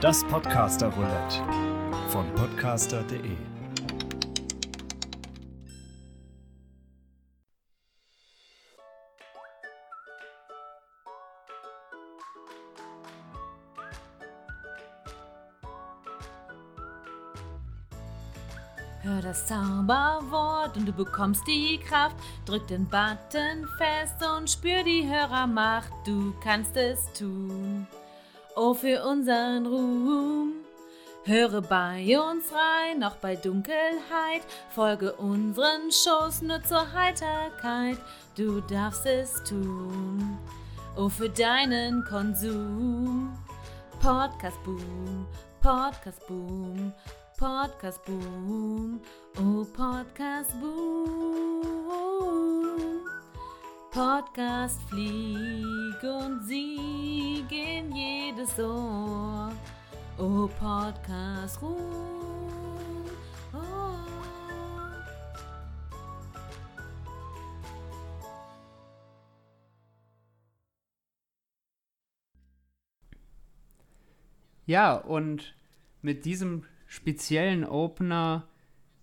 Das Podcaster Roulette von podcaster.de. Hör das Zauberwort und du bekommst die Kraft. Drück den Button fest und spür die Hörermacht. Du kannst es tun. Oh, für unseren Ruhm. Höre bei uns rein, auch bei Dunkelheit. Folge unseren Shows nur zur Heiterkeit. Du darfst es tun. Oh, für deinen Konsum. Podcast Boom, Podcast Boom, Podcast Boom, oh Podcast Boom. Podcast flieg und sieg in jedes Ohr. Oh Podcast Ruhm. Oh. Ja, und mit diesem speziellen Opener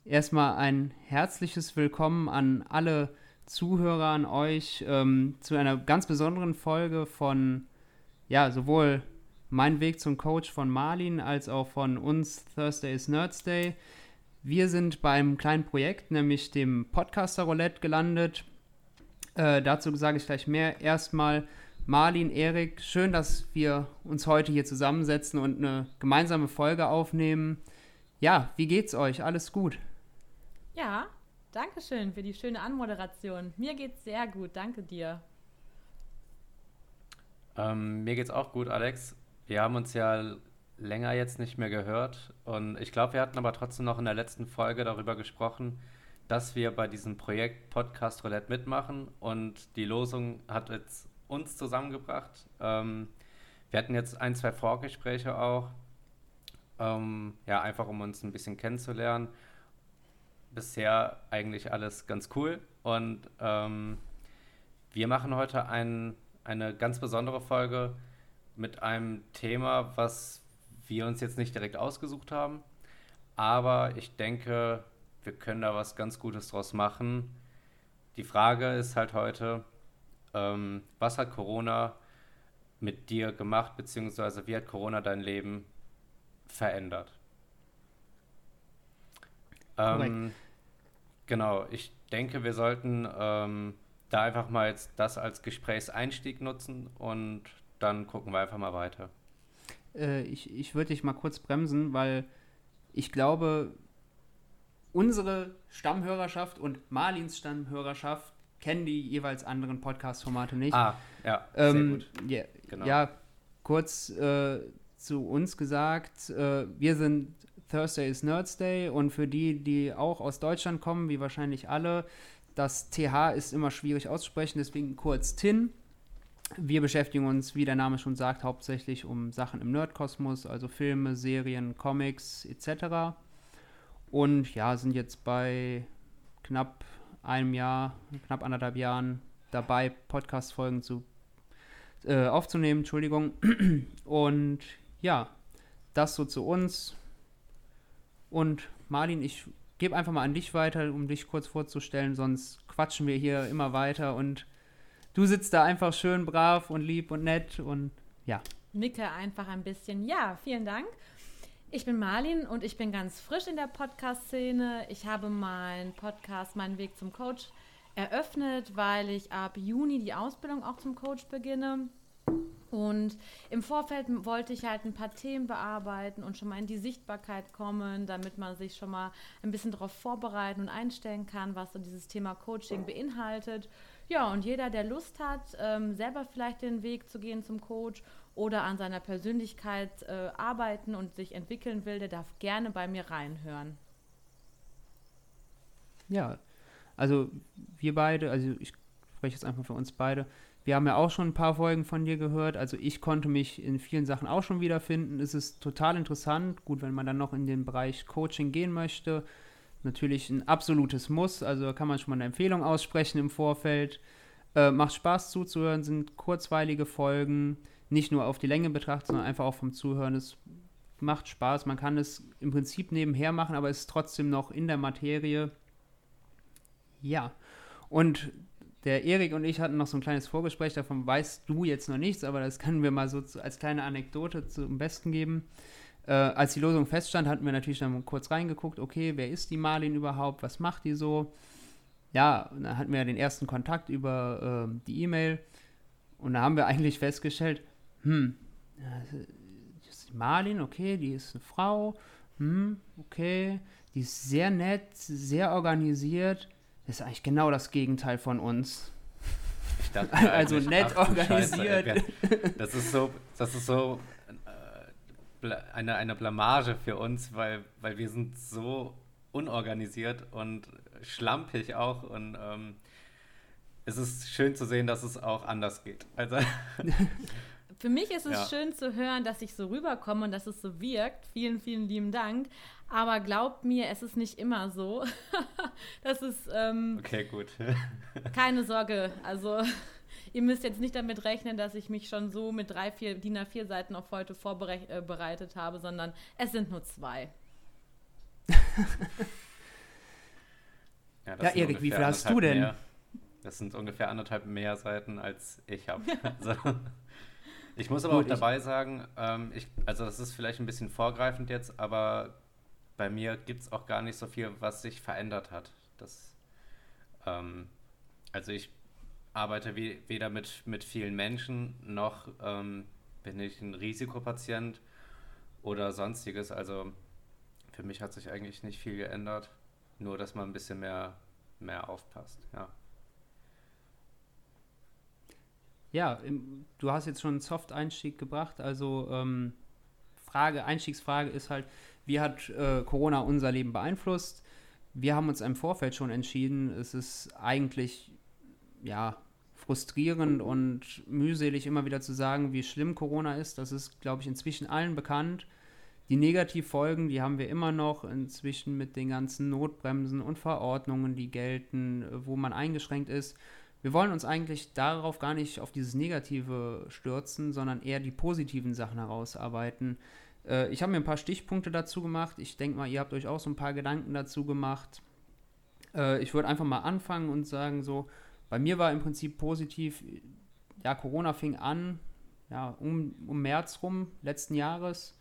erstmal ein herzliches Willkommen an alle Zuhörer, an euch ähm, zu einer ganz besonderen Folge von, ja, sowohl mein Weg zum Coach von Marlin als auch von uns Thursday is Nerds Day. Wir sind beim kleinen Projekt, nämlich dem Podcaster Roulette gelandet. Äh, dazu sage ich gleich mehr. Erstmal Marlin, Erik, schön, dass wir uns heute hier zusammensetzen und eine gemeinsame Folge aufnehmen. Ja, wie geht's euch? Alles gut? Ja, danke schön für die schöne Anmoderation. Mir geht's sehr gut, danke dir. Ähm, mir geht's auch gut, Alex. Wir haben uns ja länger jetzt nicht mehr gehört und ich glaube, wir hatten aber trotzdem noch in der letzten Folge darüber gesprochen, dass wir bei diesem Projekt Podcast Roulette mitmachen und die Losung hat jetzt uns zusammengebracht. Ähm, wir hatten jetzt ein, zwei Vorgespräche auch, ähm, ja, einfach um uns ein bisschen kennenzulernen. Bisher eigentlich alles ganz cool und ähm, wir machen heute ein, eine ganz besondere Folge mit einem Thema, was wir uns jetzt nicht direkt ausgesucht haben, aber ich denke, wir können da was ganz Gutes draus machen. Die Frage ist halt heute, ähm, was hat Corona mit dir gemacht, beziehungsweise wie hat Corona dein Leben verändert? Ähm, genau, ich denke, wir sollten ähm, da einfach mal jetzt das als Gesprächseinstieg nutzen und dann gucken wir einfach mal weiter. Äh, ich ich würde dich mal kurz bremsen, weil ich glaube, unsere Stammhörerschaft und Marlins Stammhörerschaft kennen die jeweils anderen Podcast-Formate nicht. Ah, ja, ähm, sehr gut. Ja, Genau. ja kurz äh, zu uns gesagt, äh, wir sind Thursday is Nerds Day und für die, die auch aus Deutschland kommen, wie wahrscheinlich alle, das TH ist immer schwierig auszusprechen, deswegen kurz TIN. Wir beschäftigen uns, wie der Name schon sagt, hauptsächlich um Sachen im Nerdkosmos, also Filme, Serien, Comics etc. Und ja, sind jetzt bei knapp einem Jahr, knapp anderthalb Jahren dabei, Podcast-Folgen zu, äh, aufzunehmen, Entschuldigung. Und ja, das so zu uns. Und Marlin, ich gebe einfach mal an dich weiter, um dich kurz vorzustellen, sonst quatschen wir hier immer weiter und du sitzt da einfach schön brav und lieb und nett und ja. Nicke einfach ein bisschen. Ja, vielen Dank. Ich bin Marlin und ich bin ganz frisch in der Podcast-Szene. Ich habe meinen Podcast, meinen Weg zum Coach, eröffnet, weil ich ab Juni die Ausbildung auch zum Coach beginne. Und im Vorfeld wollte ich halt ein paar Themen bearbeiten und schon mal in die Sichtbarkeit kommen, damit man sich schon mal ein bisschen darauf vorbereiten und einstellen kann, was so dieses Thema Coaching beinhaltet. Ja, und jeder, der Lust hat, ähm, selber vielleicht den Weg zu gehen zum Coach oder an seiner Persönlichkeit äh, arbeiten und sich entwickeln will, der darf gerne bei mir reinhören. Ja, also wir beide, also ich spreche jetzt einfach für uns beide, wir haben ja auch schon ein paar Folgen von dir gehört. Also ich konnte mich in vielen Sachen auch schon wiederfinden. Es ist total interessant. Gut, wenn man dann noch in den Bereich Coaching gehen möchte. Natürlich ein absolutes Muss. Also kann man schon mal eine Empfehlung aussprechen im Vorfeld. Äh, macht Spaß zuzuhören, sind kurzweilige Folgen. nicht nur auf die Länge betrachtet, sondern einfach auch vom Zuhören. Es macht Spaß. Man kann es im Prinzip nebenher machen, aber es ist trotzdem noch in der Materie. Ja. Und der Erik und ich hatten noch so ein kleines Vorgespräch, davon weißt du jetzt noch nichts, aber das können wir mal so als kleine Anekdote zum Besten geben. Äh, als die Losung feststand, hatten wir natürlich dann kurz reingeguckt, okay, wer ist die Marlin überhaupt, was macht die so? Ja, dann hatten wir den ersten Kontakt über äh, die E-Mail und da haben wir eigentlich festgestellt, hm, das ist die Marlin, okay, die ist eine Frau, hm, okay, die ist sehr nett, sehr organisiert, ist eigentlich genau das Gegenteil von uns. Dachte, also nett ach, organisiert. Scheiße, das ist so, das ist so äh, eine, eine Blamage für uns, weil, weil wir sind so unorganisiert und schlampig auch und ähm, es ist schön zu sehen, dass es auch anders geht. Also Für mich ist es ja. schön zu hören, dass ich so rüberkomme und dass es so wirkt. Vielen, vielen lieben Dank. Aber glaubt mir, es ist nicht immer so. das ist. Ähm, okay, gut. keine Sorge. Also, ihr müsst jetzt nicht damit rechnen, dass ich mich schon so mit drei, vier DIN A4 Seiten auf heute vorbereitet äh, habe, sondern es sind nur zwei. ja, ja Erik, wie viel hast du denn? Mehr. Das sind ungefähr anderthalb mehr Seiten, als ich habe. Also, ich muss aber Gut, auch dabei sagen, ähm, ich, also das ist vielleicht ein bisschen vorgreifend jetzt, aber bei mir gibt es auch gar nicht so viel, was sich verändert hat. Das, ähm, also ich arbeite we weder mit, mit vielen Menschen, noch ähm, bin ich ein Risikopatient oder sonstiges. Also für mich hat sich eigentlich nicht viel geändert, nur dass man ein bisschen mehr, mehr aufpasst, ja. Ja, im, du hast jetzt schon einen Soft-Einstieg gebracht. Also ähm, Frage, Einstiegsfrage ist halt, wie hat äh, Corona unser Leben beeinflusst? Wir haben uns im Vorfeld schon entschieden, es ist eigentlich ja frustrierend und mühselig immer wieder zu sagen, wie schlimm Corona ist. Das ist, glaube ich, inzwischen allen bekannt. Die Negativfolgen, die haben wir immer noch inzwischen mit den ganzen Notbremsen und Verordnungen, die gelten, wo man eingeschränkt ist wir wollen uns eigentlich darauf gar nicht auf dieses Negative stürzen, sondern eher die positiven Sachen herausarbeiten. Äh, ich habe mir ein paar Stichpunkte dazu gemacht. Ich denke mal, ihr habt euch auch so ein paar Gedanken dazu gemacht. Äh, ich würde einfach mal anfangen und sagen, so, bei mir war im Prinzip positiv, ja, Corona fing an, ja, um, um März rum letzten Jahres.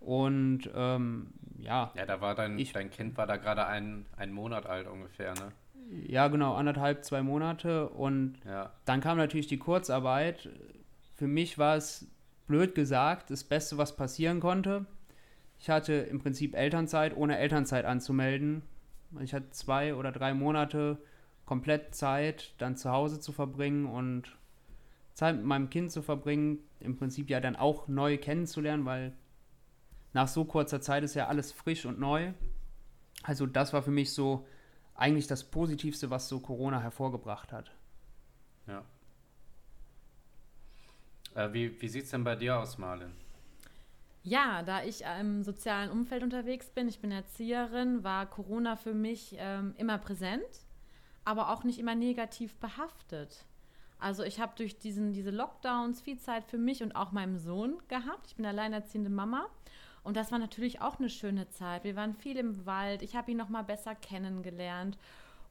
Und ähm, ja. Ja, da war dein, ich, dein Kind war da gerade ein, ein Monat alt ungefähr, ne? Ja, genau, anderthalb, zwei Monate. Und ja. dann kam natürlich die Kurzarbeit. Für mich war es blöd gesagt das Beste, was passieren konnte. Ich hatte im Prinzip Elternzeit, ohne Elternzeit anzumelden. Ich hatte zwei oder drei Monate komplett Zeit, dann zu Hause zu verbringen und Zeit mit meinem Kind zu verbringen. Im Prinzip ja dann auch neu kennenzulernen, weil nach so kurzer Zeit ist ja alles frisch und neu. Also das war für mich so eigentlich das Positivste, was so Corona hervorgebracht hat. Ja. Äh, wie wie sieht es denn bei dir aus, Marlin? Ja, da ich im sozialen Umfeld unterwegs bin, ich bin Erzieherin, war Corona für mich ähm, immer präsent, aber auch nicht immer negativ behaftet. Also ich habe durch diesen, diese Lockdowns viel Zeit für mich und auch meinem Sohn gehabt. Ich bin alleinerziehende Mama und das war natürlich auch eine schöne Zeit. Wir waren viel im Wald. Ich habe ihn noch mal besser kennengelernt.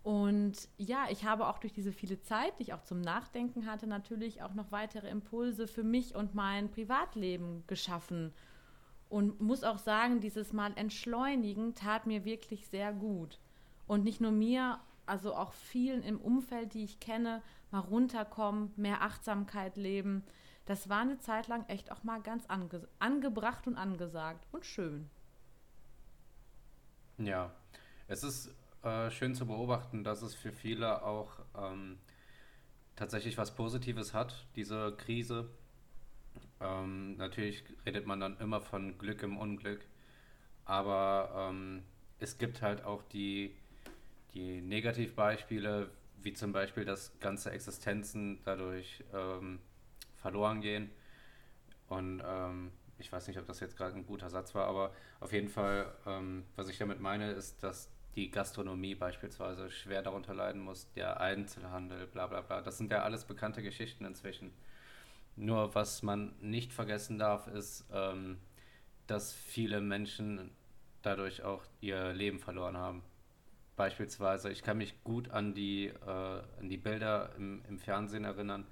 Und ja, ich habe auch durch diese viele Zeit, die ich auch zum Nachdenken hatte, natürlich auch noch weitere Impulse für mich und mein Privatleben geschaffen. Und muss auch sagen, dieses Mal entschleunigen tat mir wirklich sehr gut. Und nicht nur mir, also auch vielen im Umfeld, die ich kenne, mal runterkommen, mehr Achtsamkeit leben das war eine Zeit lang echt auch mal ganz ange angebracht und angesagt und schön. Ja, es ist äh, schön zu beobachten, dass es für viele auch ähm, tatsächlich was Positives hat, diese Krise. Ähm, natürlich redet man dann immer von Glück im Unglück, aber ähm, es gibt halt auch die, die Negativbeispiele, wie zum Beispiel, dass ganze Existenzen dadurch ähm, verloren gehen. Und ähm, ich weiß nicht, ob das jetzt gerade ein guter Satz war, aber auf jeden Fall, ähm, was ich damit meine, ist, dass die Gastronomie beispielsweise schwer darunter leiden muss, der Einzelhandel, bla bla bla. Das sind ja alles bekannte Geschichten inzwischen. Nur was man nicht vergessen darf, ist, ähm, dass viele Menschen dadurch auch ihr Leben verloren haben. Beispielsweise, ich kann mich gut an die, äh, an die Bilder im, im Fernsehen erinnern,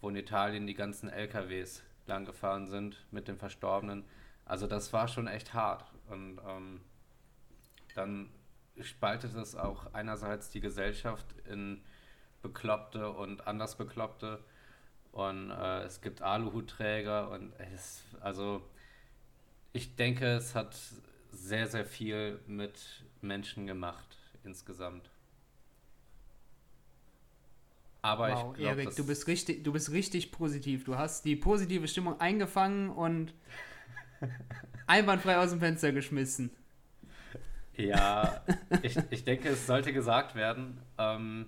wo in Italien die ganzen LKWs lang gefahren sind mit den Verstorbenen. Also das war schon echt hart. Und ähm, dann spaltet es auch einerseits die Gesellschaft in Bekloppte und anders Bekloppte. Und äh, es gibt Aluhutträger und es, also ich denke, es hat sehr, sehr viel mit Menschen gemacht insgesamt. Aber wow, ich glaube, Erik, du bist richtig, du bist richtig positiv. Du hast die positive Stimmung eingefangen und einwandfrei aus dem Fenster geschmissen. Ja, ich, ich denke, es sollte gesagt werden. Ähm,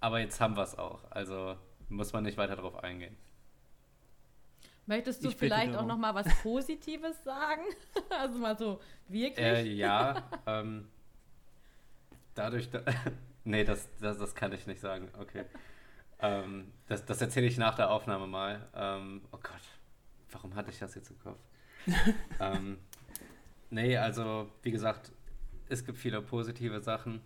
aber jetzt haben wir es auch. Also muss man nicht weiter darauf eingehen. Möchtest du ich vielleicht auch noch mal was Positives sagen? also mal so wirklich? Äh, ja, ähm, dadurch, da, nee, das, das, das kann ich nicht sagen. Okay. Ähm, das das erzähle ich nach der Aufnahme mal. Ähm, oh Gott, warum hatte ich das jetzt im Kopf? ähm, nee, also wie gesagt, es gibt viele positive Sachen.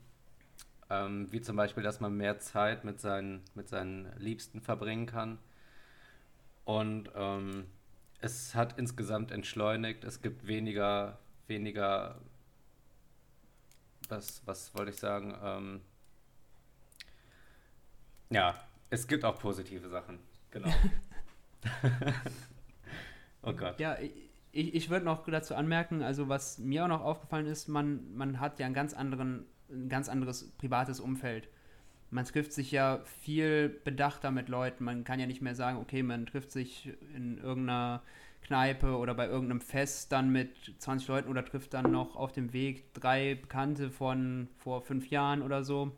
Ähm, wie zum Beispiel, dass man mehr Zeit mit seinen, mit seinen Liebsten verbringen kann. Und ähm, es hat insgesamt entschleunigt. Es gibt weniger, weniger, was, was wollte ich sagen? Ähm, ja, es gibt auch positive Sachen. Genau. oh Gott. Ja, ich, ich würde noch dazu anmerken, also was mir auch noch aufgefallen ist, man, man hat ja einen ganz anderen, ein ganz anderes privates Umfeld. Man trifft sich ja viel bedachter mit Leuten. Man kann ja nicht mehr sagen, okay, man trifft sich in irgendeiner Kneipe oder bei irgendeinem Fest dann mit 20 Leuten oder trifft dann noch auf dem Weg drei Bekannte von vor fünf Jahren oder so.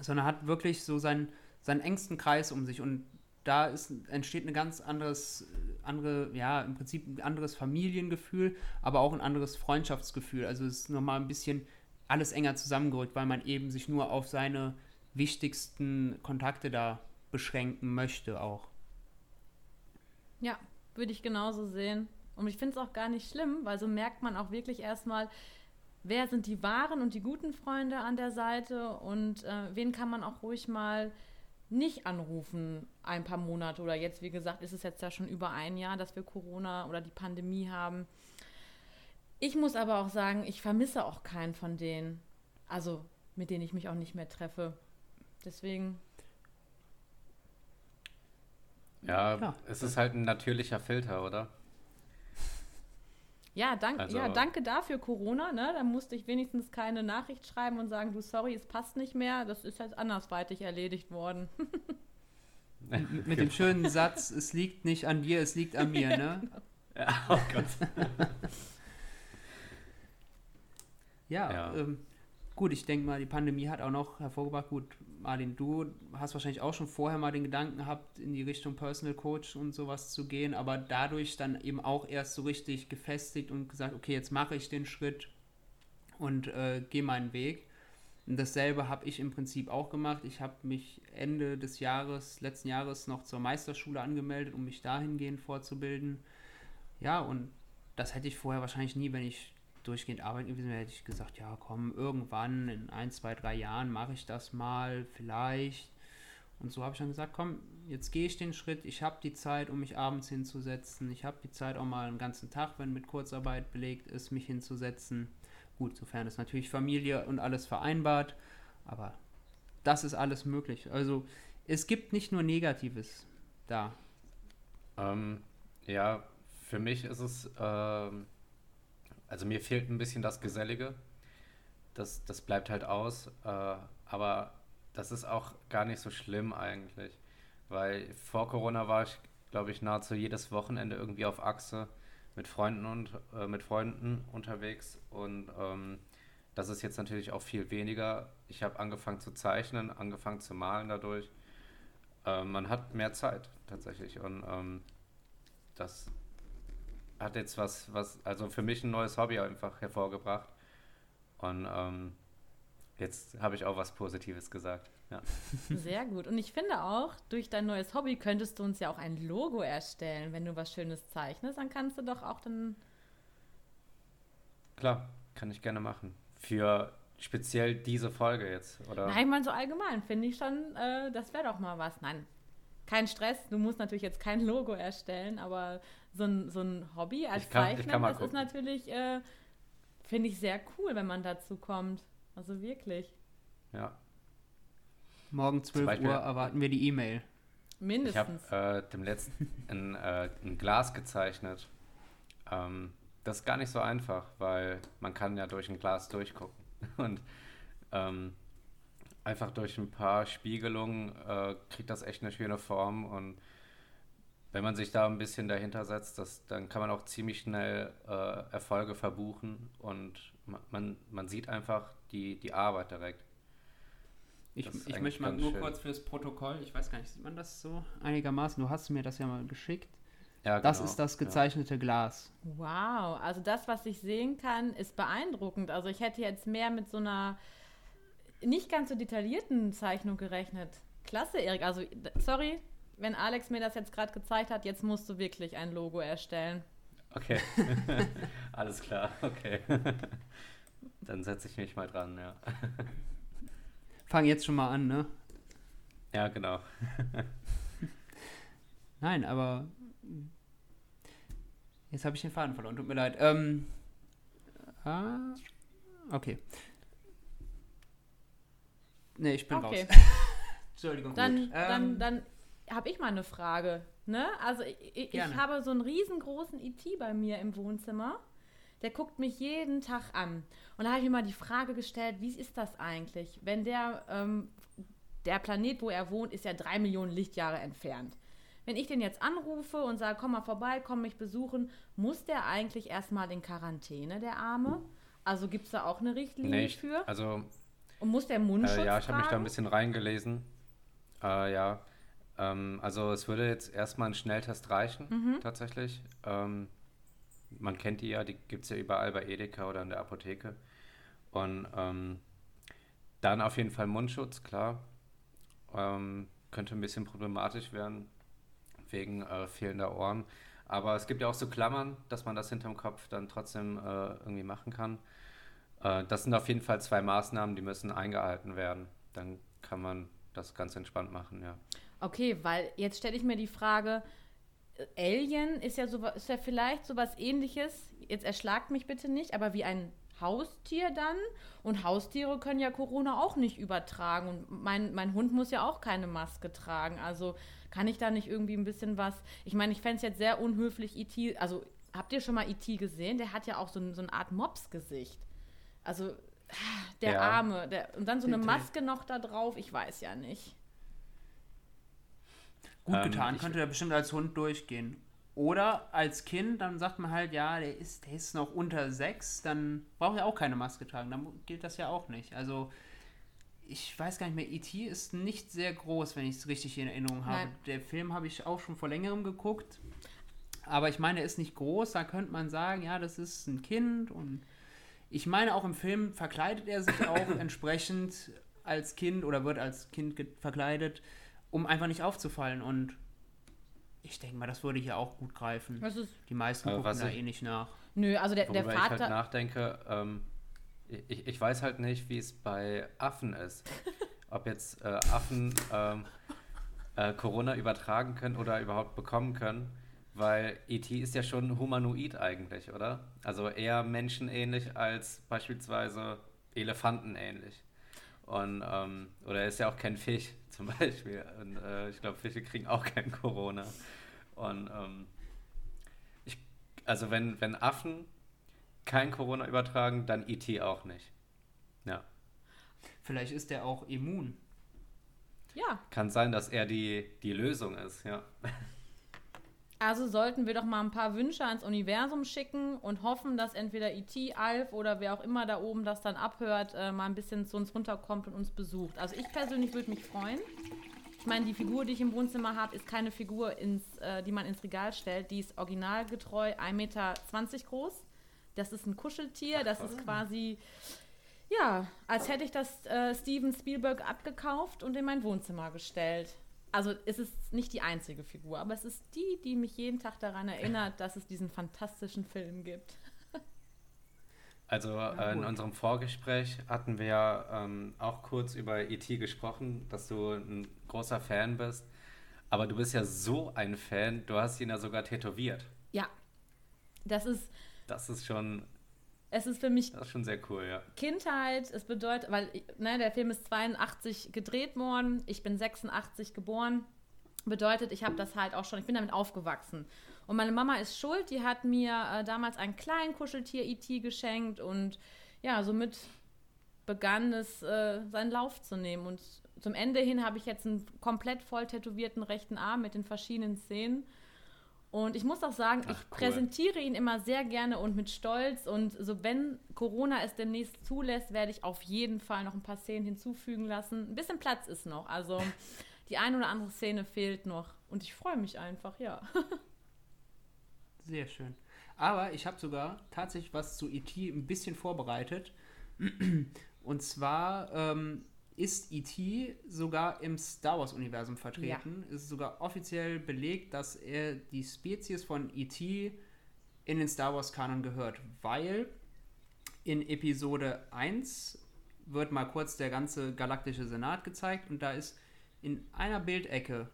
Sondern hat wirklich so seinen, seinen engsten Kreis um sich und da ist, entsteht ein ganz anderes, andere, ja, im Prinzip ein anderes Familiengefühl, aber auch ein anderes Freundschaftsgefühl. Also es ist nochmal ein bisschen alles enger zusammengerückt, weil man eben sich nur auf seine wichtigsten Kontakte da beschränken möchte auch. Ja, würde ich genauso sehen. Und ich finde es auch gar nicht schlimm, weil so merkt man auch wirklich erstmal, wer sind die wahren und die guten Freunde an der Seite und äh, wen kann man auch ruhig mal nicht anrufen ein paar Monate oder jetzt, wie gesagt, ist es jetzt ja schon über ein Jahr, dass wir Corona oder die Pandemie haben. Ich muss aber auch sagen, ich vermisse auch keinen von denen. Also, mit denen ich mich auch nicht mehr treffe. Deswegen. Ja, ja. es ist halt ein natürlicher Filter, oder? Ja, dank, also, ja, danke dafür, Corona. Ne? Da musste ich wenigstens keine Nachricht schreiben und sagen, du, sorry, es passt nicht mehr. Das ist jetzt andersweitig erledigt worden. mit, mit dem schönen Satz, es liegt nicht an dir, es liegt an mir, ne? Genau. Ja, oh Gott. ja, ja. Ähm, gut, ich denke mal, die Pandemie hat auch noch hervorgebracht, gut, Martin, du hast wahrscheinlich auch schon vorher mal den Gedanken gehabt, in die Richtung Personal Coach und sowas zu gehen, aber dadurch dann eben auch erst so richtig gefestigt und gesagt, okay, jetzt mache ich den Schritt und äh, gehe meinen Weg. Und dasselbe habe ich im Prinzip auch gemacht. Ich habe mich Ende des Jahres, letzten Jahres noch zur Meisterschule angemeldet, um mich dahingehend vorzubilden. Ja, und das hätte ich vorher wahrscheinlich nie, wenn ich durchgehend arbeiten gewesen wäre, hätte ich gesagt, ja komm, irgendwann in ein, zwei, drei Jahren mache ich das mal, vielleicht. Und so habe ich dann gesagt, komm, jetzt gehe ich den Schritt, ich habe die Zeit, um mich abends hinzusetzen, ich habe die Zeit auch mal einen ganzen Tag, wenn mit Kurzarbeit belegt ist, mich hinzusetzen. Gut, sofern es natürlich Familie und alles vereinbart, aber das ist alles möglich. Also es gibt nicht nur Negatives da. Ähm, ja, für mich ist es ähm, also mir fehlt ein bisschen das Gesellige. Das, das bleibt halt aus. Äh, aber das ist auch gar nicht so schlimm eigentlich. Weil vor Corona war ich, glaube ich, nahezu jedes Wochenende irgendwie auf Achse mit Freunden und äh, mit Freunden unterwegs. Und ähm, das ist jetzt natürlich auch viel weniger. Ich habe angefangen zu zeichnen, angefangen zu malen dadurch. Äh, man hat mehr Zeit tatsächlich. Und ähm, das, hat jetzt was, was, also für mich ein neues Hobby einfach hervorgebracht. Und ähm, jetzt habe ich auch was Positives gesagt. Ja. Sehr gut. Und ich finde auch, durch dein neues Hobby könntest du uns ja auch ein Logo erstellen. Wenn du was Schönes zeichnest, dann kannst du doch auch dann. Klar, kann ich gerne machen. Für speziell diese Folge jetzt, oder? Nein, mal so allgemein finde ich schon, äh, das wäre doch mal was. Nein, kein Stress. Du musst natürlich jetzt kein Logo erstellen, aber so ein, so ein Hobby als kann- ich Zeichner, das ist gucken. natürlich, äh, finde ich sehr cool, wenn man dazu kommt. Also wirklich. Ja. Morgen 12 Beispiel- Uhr erwarten wir die E-Mail. Ich habe Mindestens. äh, dem letzten ein, äh, ein Glas gezeichnet. Ähm, das ist gar nicht so einfach, weil man kann ja durch ein Glas durchgucken. Und ähm, einfach durch ein paar Spiegelungen äh, kriegt das echt eine schöne Form. Und wenn man sich da ein bisschen dahinter setzt, das, dann kann man auch ziemlich schnell äh, Erfolge verbuchen. Und ma- man, man sieht einfach die, die Arbeit direkt. Ich, Das ich möchte mal nur schön. kurz fürs Protokoll, ich weiß gar nicht, sieht man das so einigermaßen? Du hast mir das ja mal geschickt. Ja, Das genau. ist das Ja. gezeichnete Glas. Wow, also das, was ich sehen kann, ist beeindruckend. Also ich hätte jetzt mehr mit so einer nicht ganz so detaillierten Zeichnung gerechnet. Klasse, Erik. Also sorry, wenn Alex mir das jetzt gerade gezeigt hat, jetzt musst du wirklich ein Logo erstellen. Okay. Alles klar, okay. Dann setze ich mich mal dran, ja. Fang jetzt schon mal an, ne? Ja, genau. Nein, aber jetzt habe ich den Faden verloren, tut mir leid. Ähm, ah, okay. Nee, ich bin Okay. raus. Entschuldigung. Dann, Gut. dann, Ähm, dann habe ich mal eine Frage. Ne? Also ich, ich, ich habe so einen riesengroßen IT bei mir im Wohnzimmer. Der guckt mich jeden Tag an. Und da habe ich mir mal die Frage gestellt, wie ist das eigentlich, wenn der, ähm, der Planet, wo er wohnt, ist ja drei Millionen Lichtjahre entfernt. Wenn ich den jetzt anrufe und sage, komm mal vorbei, komm mich besuchen, muss der eigentlich erstmal in Quarantäne, der Arme? Also gibt es da auch eine Richtlinie Nee, ich, für? also, Und muss der Mundschutz äh, ja, ich habe mich da ein bisschen reingelesen. Äh, ja, ähm, also es würde jetzt erstmal ein Schnelltest reichen, Mhm. tatsächlich. Ähm, man kennt die ja, die gibt es ja überall bei Edeka oder in der Apotheke. Und ähm, dann auf jeden Fall Mundschutz, klar. Ähm, könnte ein bisschen problematisch werden, wegen äh, fehlender Ohren. Aber es gibt ja auch so Klammern, dass man das hinterm Kopf dann trotzdem äh, irgendwie machen kann. Äh, das sind auf jeden Fall zwei Maßnahmen, die müssen eingehalten werden. Dann kann man das ganz entspannt machen, ja. Okay, weil jetzt stelle ich mir die Frage, Alien ist ja, so, ist ja vielleicht sowas ähnliches, jetzt erschlagt mich bitte nicht, aber wie ein Haustier dann. Und Haustiere können ja Corona auch nicht übertragen. Und mein, mein Hund muss ja auch keine Maske tragen. Also kann ich da nicht irgendwie ein bisschen was. Ich meine, ich fände es jetzt sehr unhöflich, IT. Also habt ihr schon mal IT gesehen? Der hat ja auch so, so eine Art Mops-Gesicht. Also der Ja. Arme. Der, und dann so eine Maske noch da drauf. Ich weiß ja nicht. gut ähm, getan, könnte der bestimmt als Hund durchgehen. Oder als Kind, dann sagt man halt, ja, der ist, der ist noch unter sechs, dann braucht er auch keine Maske tragen. Dann gilt das ja auch nicht. Also, ich weiß gar nicht mehr, E.T. ist nicht sehr groß, wenn ich es richtig in Erinnerung habe. Nein. Der Film habe ich auch schon vor längerem geguckt. Aber ich meine, er ist nicht groß, da könnte man sagen, ja, das ist ein Kind. Und ich meine, auch im Film verkleidet er sich auch entsprechend als Kind oder wird als Kind verkleidet, um einfach nicht aufzufallen. Und ich denke mal, das würde hier auch gut greifen. Die meisten Aber gucken was da ich- eh nicht nach. Nö, also der, der Worüber ich halt Vater. nachdenke, ähm, ich, ich weiß halt nicht, wie es bei Affen ist. Ob jetzt äh, Affen ähm, äh, Corona übertragen können oder überhaupt bekommen können. Weil E.T. ist ja schon humanoid eigentlich, oder? Also eher menschenähnlich als beispielsweise elefantenähnlich. Und, ähm, oder er ist ja auch kein Fisch zum Beispiel. Und äh, ich glaube, Fische kriegen auch kein Corona. Und ähm, ich, also wenn, wenn Affen kein Corona übertragen, dann E.T. auch nicht. Ja. Vielleicht ist er auch immun. Ja, Kann sein, dass er die, die Lösung ist, ja. also sollten wir doch mal ein paar Wünsche ans Universum schicken und hoffen, dass entweder IT, Alf oder wer auch immer da oben das dann abhört, äh, mal ein bisschen zu uns runterkommt und uns besucht. Also ich persönlich würde mich freuen. Ich meine, die Figur, die ich im Wohnzimmer habe, ist keine Figur, ins, äh, die man ins Regal stellt. Die ist originalgetreu 1,20 Meter groß. Das ist ein Kuscheltier. Das ist quasi, Ja, als hätte ich das äh, Steven Spielberg abgekauft und in mein Wohnzimmer gestellt. Also es ist nicht die einzige Figur, aber es ist die, die mich jeden Tag daran erinnert, dass es diesen fantastischen Film gibt. Also äh, in unserem Vorgespräch hatten wir ja ähm, auch kurz über E.T. gesprochen, dass du ein großer Fan bist. Aber du bist ja so ein Fan, du hast ihn ja sogar tätowiert. Ja, das ist, Das ist schon, es ist für mich das ist schon sehr cool, ja. Kindheit, es bedeutet, weil ne, der Film ist 82 gedreht worden, ich bin 86 geboren, bedeutet, ich habe das halt auch schon, ich bin damit aufgewachsen. Und meine Mama ist schuld, die hat mir äh, damals ein kleinen Kuscheltier E.T. geschenkt und ja, somit begann es äh, seinen Lauf zu nehmen. Und zum Ende hin habe ich jetzt einen komplett voll tätowierten rechten Arm mit den verschiedenen Szenen. Und ich muss auch sagen, Ach, ich cool. präsentiere ihn immer sehr gerne und mit Stolz. Und so wenn Corona es demnächst zulässt, werde ich auf jeden Fall noch ein paar Szenen hinzufügen lassen. Ein bisschen Platz ist noch. Also die eine oder andere Szene fehlt noch. Und ich freue mich einfach, ja. Sehr schön. Aber ich habe sogar tatsächlich was zu E.T. ein bisschen vorbereitet. Und zwar ähm, ist E.T. sogar im Star Wars-Universum vertreten. Es ist sogar offiziell belegt, dass er die Spezies von E.T. in den Star Wars-Kanon gehört, weil in Episode 1 wird mal kurz der ganze galaktische Senat gezeigt und da ist in einer Bildecke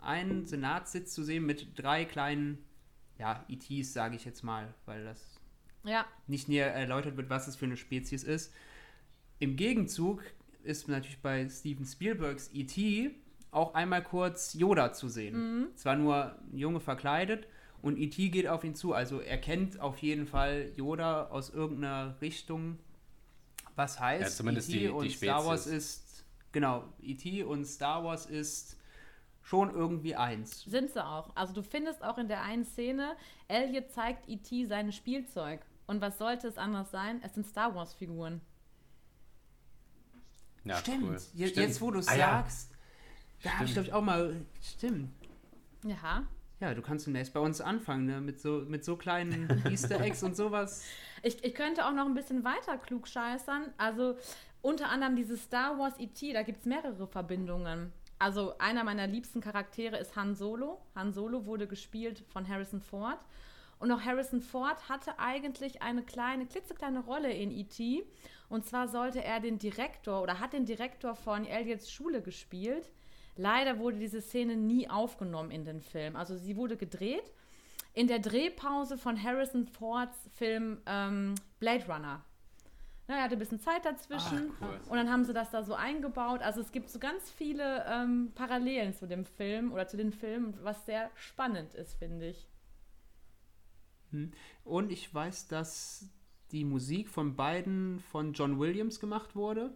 ein Senatssitz zu sehen mit drei kleinen, ja, ETs, sage ich jetzt mal, weil das Ja, nicht näher erläutert wird, was es für eine Spezies ist. Im Gegenzug ist natürlich bei Steven Spielbergs E.T. auch einmal kurz Yoda zu sehen. Zwar nur ein Junge verkleidet und E.T. geht auf ihn zu, also er kennt auf jeden Fall Yoda aus irgendeiner Richtung. Was heißt, Ja, zumindest E.T. die- die und Star Spezies. Wars ist, genau, E.T. und Star Wars ist schon irgendwie eins. sind sie auch. Also du findest auch in der einen Szene, Elliot zeigt E.T. sein Spielzeug. Und was sollte es anders sein? Es sind Star Wars-Figuren. Ja, stimmt. cool. Je- Stimmt. Jetzt, wo du es Ah, ja. sagst, da habe ich, glaube ich, auch mal. Stimmt. Ja. Ja, du kannst demnächst bei uns anfangen, ne? Mit so, mit so kleinen Easter Eggs und sowas. Ich, ich könnte auch noch ein bisschen weiter klugscheißern. Also unter anderem dieses Star Wars E.T., da gibt es mehrere Verbindungen. Also einer meiner liebsten Charaktere ist Han Solo. Han Solo wurde gespielt von Harrison Ford. Und auch Harrison Ford hatte eigentlich eine kleine, klitzekleine Rolle in E.T. Und zwar sollte er den Direktor oder hat den Direktor von Elliots Schule gespielt. Leider wurde diese Szene nie aufgenommen in den Film. Also sie wurde gedreht in der Drehpause von Harrison Fords Film ähm, Blade Runner. Na, er hatte ein bisschen Zeit dazwischen Ah, cool. und dann haben sie das da so eingebaut. Also es gibt so ganz viele ähm, Parallelen zu dem Film oder zu den Filmen, was sehr spannend ist, finde ich. Und ich weiß, dass die Musik von beiden von John Williams gemacht wurde.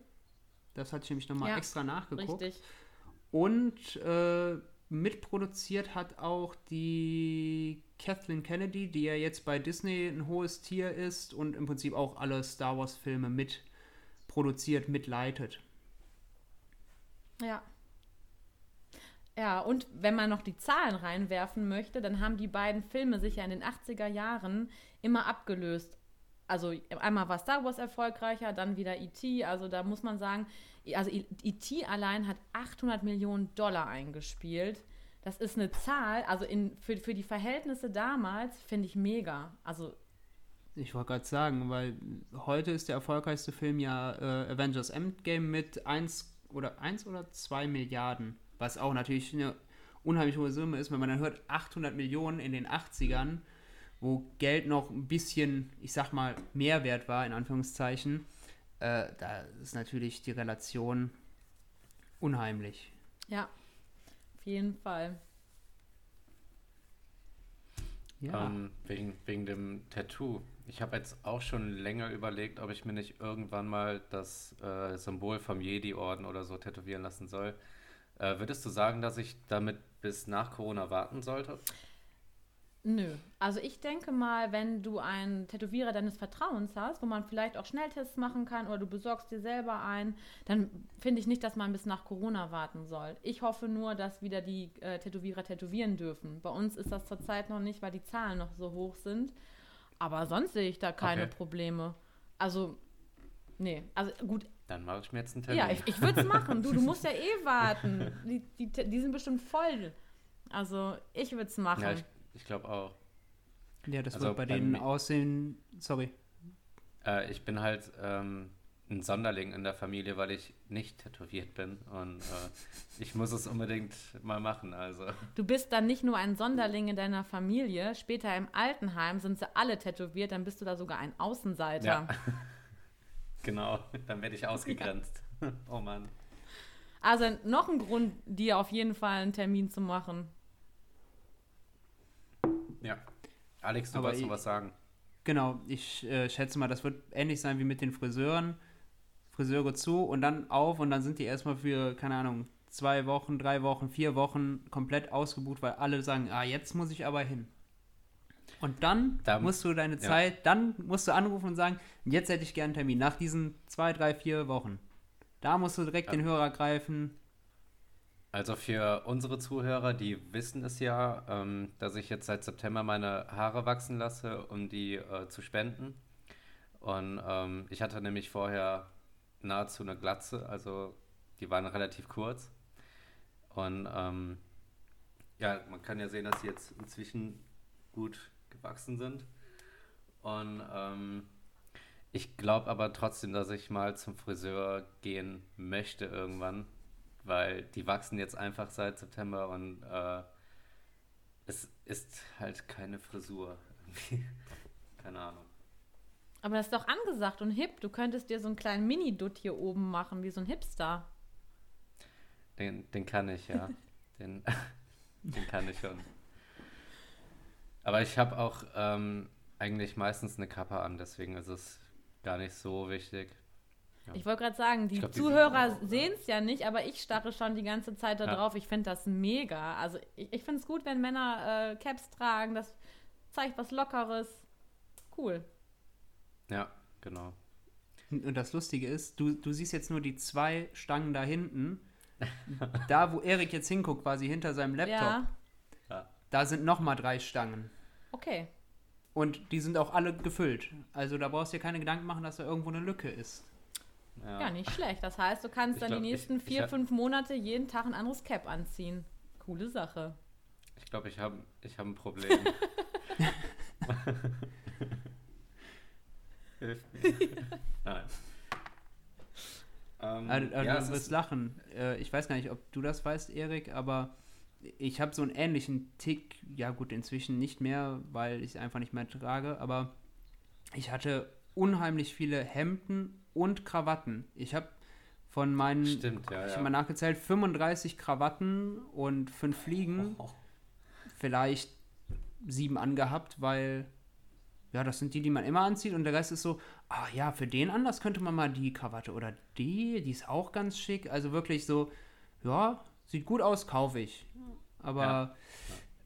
Das hatte ich nämlich nochmal Ja, extra nachgeguckt. Richtig. Und äh, mitproduziert hat auch die Kathleen Kennedy, die ja jetzt bei Disney ein hohes Tier ist und im Prinzip auch alle Star Wars-Filme mitproduziert, mitleitet. Ja. Ja, und wenn man noch die Zahlen reinwerfen möchte, dann haben die beiden Filme sich ja in den 80er Jahren immer abgelöst. Also einmal war Star Wars erfolgreicher, dann wieder E.T. Also da muss man sagen, also E.T. allein hat 800 Millionen Dollar eingespielt. Das ist eine Zahl, also in, für, für die Verhältnisse damals finde ich mega. Also Ich wollte gerade sagen, weil heute ist der erfolgreichste Film ja äh, Avengers Endgame mit 1 oder 1 oder 2 Milliarden. Was auch natürlich eine unheimlich hohe Summe ist, wenn man dann hört 800 Millionen in den 80ern, wo Geld noch ein bisschen, ich sag mal, Mehrwert war, in Anführungszeichen. Äh, da ist natürlich die Relation unheimlich. ja, auf jeden Fall. Ja. Ähm, wegen, wegen dem Tattoo. Ich habe jetzt auch schon länger überlegt, ob ich mir nicht irgendwann mal das äh, Symbol vom Jedi-Orden oder so tätowieren lassen soll. Äh, würdest du sagen, dass ich damit bis nach Corona warten sollte? Nö. Also ich denke mal, wenn du einen Tätowierer deines Vertrauens hast, wo man vielleicht auch Schnelltests machen kann oder du besorgst dir selber einen, dann finde ich nicht, dass man bis nach Corona warten soll. Ich hoffe nur, dass wieder die äh, Tätowierer tätowieren dürfen. Bei uns ist das zurzeit noch nicht, weil die Zahlen noch so hoch sind. Aber sonst sehe ich da keine Okay. Probleme. Also Nee, also gut. Dann mache ich mir jetzt einen Termin. Ja, ich, ich würde es machen. Du, du musst ja eh warten. Die, die, die sind bestimmt voll. Also ich würde es machen. Ja, ich, ich glaube auch. Ja, das Also wird bei bei denen aussehen. Sorry. Äh, ich bin halt ähm, ein Sonderling in der Familie, weil ich nicht tätowiert bin. Und äh, ich muss es unbedingt mal machen. Also, Du bist dann nicht nur ein Sonderling in deiner Familie. Später im Altenheim sind sie alle tätowiert. Dann bist du da sogar ein Außenseiter. ja. genau. Dann werde ich ausgegrenzt. Oh Mann. Also noch ein Grund, dir auf jeden Fall einen Termin zu machen. Ja. Alex, du Aber wolltest noch was sagen. Genau, ich äh, schätze mal, das wird ähnlich sein wie mit den Friseuren. Friseure zu und dann auf und dann sind die erstmal für, keine Ahnung, zwei Wochen, drei Wochen, vier Wochen komplett ausgebucht, weil alle sagen, ah, jetzt muss ich aber hin. Und dann Da- musst du deine ja. Zeit, dann musst du anrufen und sagen, jetzt hätte ich gern einen Termin, nach diesen zwei, drei, vier Wochen. Da musst du direkt Ja. den Hörer greifen. Also für unsere Zuhörer, die wissen es ja, ähm, dass ich jetzt seit September meine Haare wachsen lasse, um die äh, zu spenden. Und ähm, ich hatte nämlich vorher nahezu eine Glatze, also die waren relativ kurz. Und ähm, ja, man kann ja sehen, dass sie jetzt inzwischen gut gewachsen sind. Und ähm, ich glaube aber trotzdem, dass ich mal zum Friseur gehen möchte irgendwann, weil die wachsen jetzt einfach seit September und äh, es ist halt keine Frisur. keine Ahnung. Aber das ist doch angesagt und hip. Du könntest dir so einen kleinen Mini-Dutt hier oben machen, wie so ein Hipster. Den, den kann ich, ja. Den, den kann ich schon. Aber ich habe auch ähm, eigentlich meistens eine Kappe an, deswegen ist es gar nicht so wichtig. Ja. Ich wollte gerade sagen, die glaub, Zuhörer sehen es ja nicht, aber ich starre schon die ganze Zeit da Ja. drauf. Ich finde das mega. Also ich, ich finde es gut, wenn Männer äh, Caps tragen. Das zeigt was Lockeres. Cool. Ja, genau. Und das Lustige ist, du, du siehst jetzt nur die zwei Stangen da hinten. da, wo Erik jetzt hinguckt, quasi hinter seinem Laptop, Ja, Ja. da sind nochmal drei Stangen. okay. Und die sind auch alle gefüllt. Also da brauchst du dir keine Gedanken machen, dass da irgendwo eine Lücke ist. Ja. Ja, nicht schlecht. Das heißt, du kannst Ich dann glaub, die ich- nächsten ich vier, hab- fünf Monate jeden Tag ein anderes Cap anziehen. Coole Sache. Ich glaube, ich habe ich hab ein Problem. Hilf mir. Nein. Ähm, Also, also ja, du wirst lachen. Äh, ich weiß gar nicht, ob du das weißt, Erik, aber ich habe so einen ähnlichen Tick. Ja gut, inzwischen nicht mehr, weil ich es einfach nicht mehr trage. Aber ich hatte unheimlich viele Hemden und Krawatten. Ich habe von meinen, stimmt, ja, ich ja. habe mal nachgezählt, 35 Krawatten und fünf Fliegen. Oh, vielleicht sieben angehabt, weil ja, das sind die, die man immer anzieht und der Rest ist so, ah ja, für den Anlass könnte man mal die Krawatte oder die, die ist auch ganz schick. Also wirklich so, ja, sieht gut aus, kaufe ich. Aber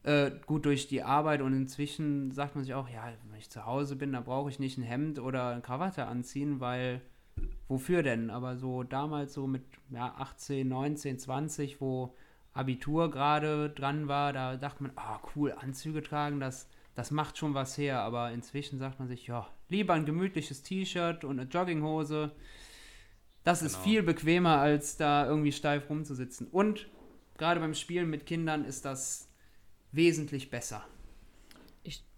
Äh, gut durch die Arbeit und inzwischen sagt man sich auch, ja, wenn ich zu Hause bin, da brauche ich nicht ein Hemd oder eine Krawatte anziehen, weil wofür denn? Aber so damals so mit ja, 18, 19, 20, wo Abitur gerade dran war, da dachte man, ah, cool, Anzüge tragen, das, das macht schon was her. Aber inzwischen sagt man sich, ja, lieber ein gemütliches T-Shirt und eine Jogginghose. Das ist Genau. viel bequemer, als da irgendwie steif rumzusitzen. Und gerade beim Spielen mit Kindern ist das wesentlich besser.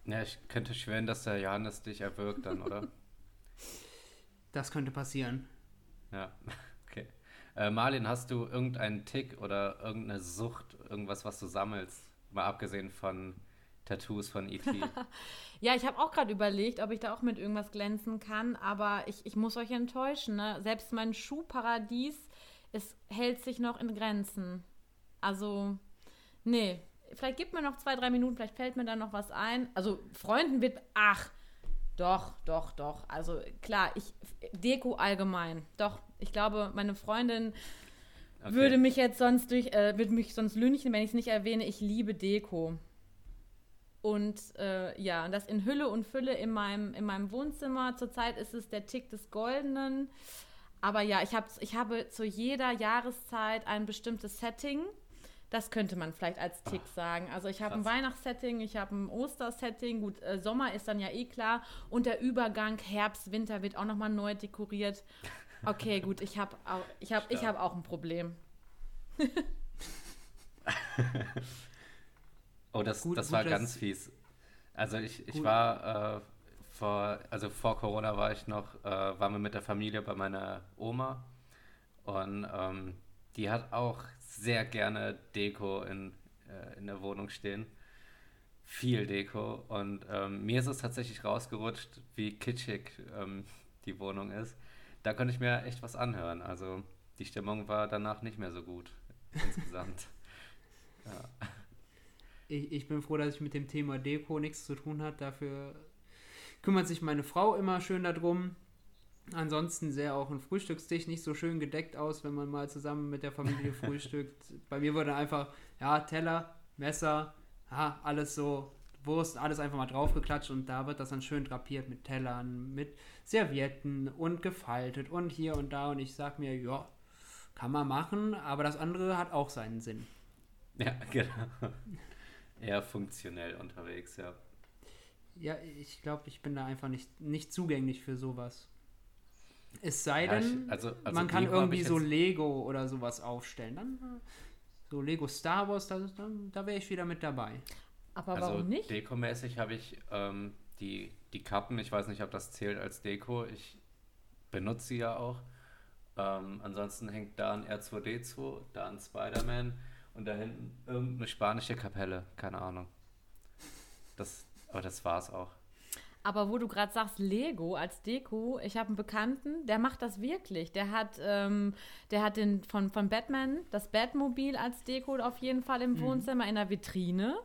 ja, ich könnte schwören, dass der Johannes dich erwürgt dann, oder? Das könnte passieren. Ja, okay. Äh, Marlin, hast du irgendeinen Tick oder irgendeine Sucht, irgendwas, was du sammelst? Mal abgesehen von Tattoos von E.T. Ja, ich habe auch gerade überlegt, ob ich da auch mit irgendwas glänzen kann, aber ich, ich muss euch enttäuschen. Ne? Selbst mein Schuhparadies, es hält sich noch in Grenzen. Also, nee. Vielleicht gibt mir noch zwei, drei Minuten, vielleicht fällt mir da noch was ein. Also, Freunden wird. Ach, doch, doch, doch. Also, klar, ich. Deko allgemein. Doch, ich glaube, meine Freundin Okay. würde mich jetzt sonst durch, äh, würde mich sonst lünchen, wenn ich es nicht erwähne. Ich liebe Deko. Und äh, ja, und das in Hülle und Fülle in meinem, in meinem Wohnzimmer. Zurzeit ist es der Tick des Goldenen. Aber ja, ich, hab, ich habe zu jeder Jahreszeit ein bestimmtes Setting. Das könnte man vielleicht als Tick sagen. Also ich habe ein. Weihnachtssetting, ich habe ein Ostersetting. Gut, äh, Sommer ist dann ja eh klar. Und der Übergang Herbst, Winter wird auch nochmal neu dekoriert. Okay, gut, ich habe auch, ich hab, ich hab auch ein Problem. Oh, das, Gut- das gut, war dass- ganz fies. Also ich, ich Gut. war äh, vor, also vor Corona war ich noch, äh, waren wir mit der Familie bei meiner Oma und ähm, die hat auch sehr gerne Deko in, äh, in der Wohnung stehen. Viel Deko und ähm, mir ist es tatsächlich rausgerutscht, wie kitschig ähm, die Wohnung ist. Da konnte ich mir echt was anhören. Also die Stimmung war danach nicht mehr so gut insgesamt. ja. Ich, ich bin froh, dass ich mit dem Thema Deko nichts zu tun hat. Dafür kümmert sich meine Frau immer schön darum. Ansonsten sähe auch ein Frühstückstisch nicht so schön gedeckt aus, wenn man mal zusammen mit der Familie frühstückt. Bei mir wurde einfach, ja, Teller, Messer, ja, alles so, Wurst, alles einfach mal draufgeklatscht und da wird das dann schön drapiert mit Tellern, mit Servietten und gefaltet und hier und da. Und ich sag mir, ja, kann man machen, aber das andere hat auch seinen Sinn. Ja, genau. Eher funktionell unterwegs, ja. Ja, ich glaube, ich bin da einfach nicht, nicht zugänglich für sowas. Es sei Ja, denn, ich- also- also man kann Lego irgendwie so Lego oder sowas aufstellen. Dann so Lego Star Wars, da, da, da wäre ich wieder mit dabei. Aber Also warum nicht? dekomäßig habe ich ähm, die, die Kappen, ich weiß nicht, ob das zählt als Deko. Ich benutze sie ja auch. Ähm, ansonsten hängt da ein R2D2, da ein Spider-Man und da hinten irgendeine spanische Kapelle, keine Ahnung. Das, aber das war's auch. Aber wo du gerade sagst, Lego als Deko, ich habe einen Bekannten, der macht das wirklich. Der hat, ähm, der hat den von, von Batman das Batmobil als Deko auf jeden Fall im Wohnzimmer in der Vitrine.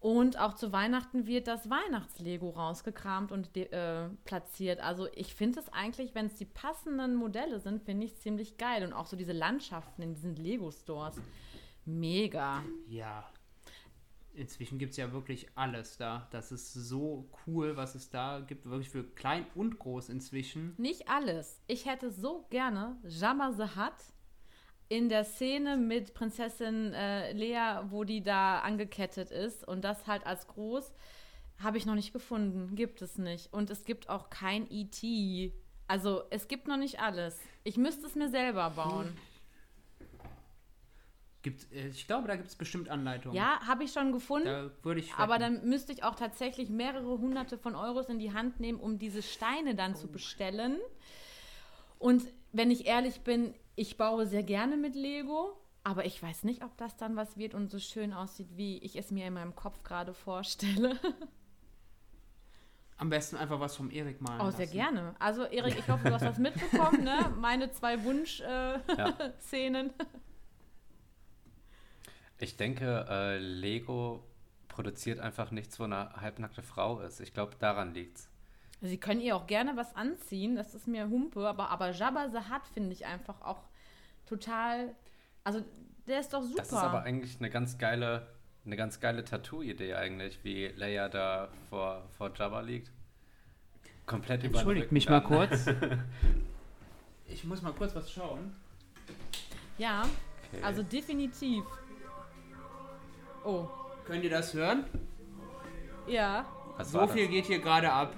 Und auch zu Weihnachten wird das Weihnachtslego rausgekramt und äh, platziert. Also ich finde es eigentlich, wenn es die passenden Modelle sind, finde ich es ziemlich geil. Und auch so diese Landschaften in diesen Lego-Stores. Mega. Ja. Inzwischen gibt es ja wirklich alles da. Das ist so cool, was es da gibt. Wirklich für klein und groß inzwischen. Nicht alles. Ich hätte so gerne Jabba the Hutt in der Szene mit Prinzessin äh, Lea, wo die da angekettet ist und das halt als groß, habe ich noch nicht gefunden. Gibt es nicht. Und es gibt auch kein E.T. Also es gibt noch nicht alles. Ich müsste es mir selber bauen. Gibt, äh, ich glaube, da gibt es bestimmt Anleitungen. Ja, habe ich schon gefunden. Da würde ich Aber dann müsste ich auch tatsächlich mehrere hunderte von Euros in die Hand nehmen, um diese Steine dann zu bestellen. Und wenn ich ehrlich bin, ich baue sehr gerne mit Lego, aber ich weiß nicht, ob das dann was wird und so schön aussieht, wie ich es mir in meinem Kopf gerade vorstelle. Am besten einfach was vom Erik malen. Oh, sehr lassen. gerne. Also, Erik, ich hoffe, du hast das mitbekommen, ne? Meine zwei Wunsch-Szenen. Äh, Ja. Ich denke, äh, Lego produziert einfach nichts, wo eine halbnackte Frau ist. Ich glaube, daran liegt's. Sie können ihr auch gerne was anziehen, das ist mir Humpe, aber, aber Jabba the Hutt finde ich einfach auch total. Also, der ist doch super. Das ist aber eigentlich eine ganz geile, eine ganz geile Tattoo-Idee eigentlich, wie Leia da vor, vor Jabba liegt. Komplett über Entschuldigt mich mal kurz. ich muss mal kurz was schauen. Ja, Okay. also definitiv. Oh, Könnt ihr das hören? ja. was So viel das? geht hier gerade ab.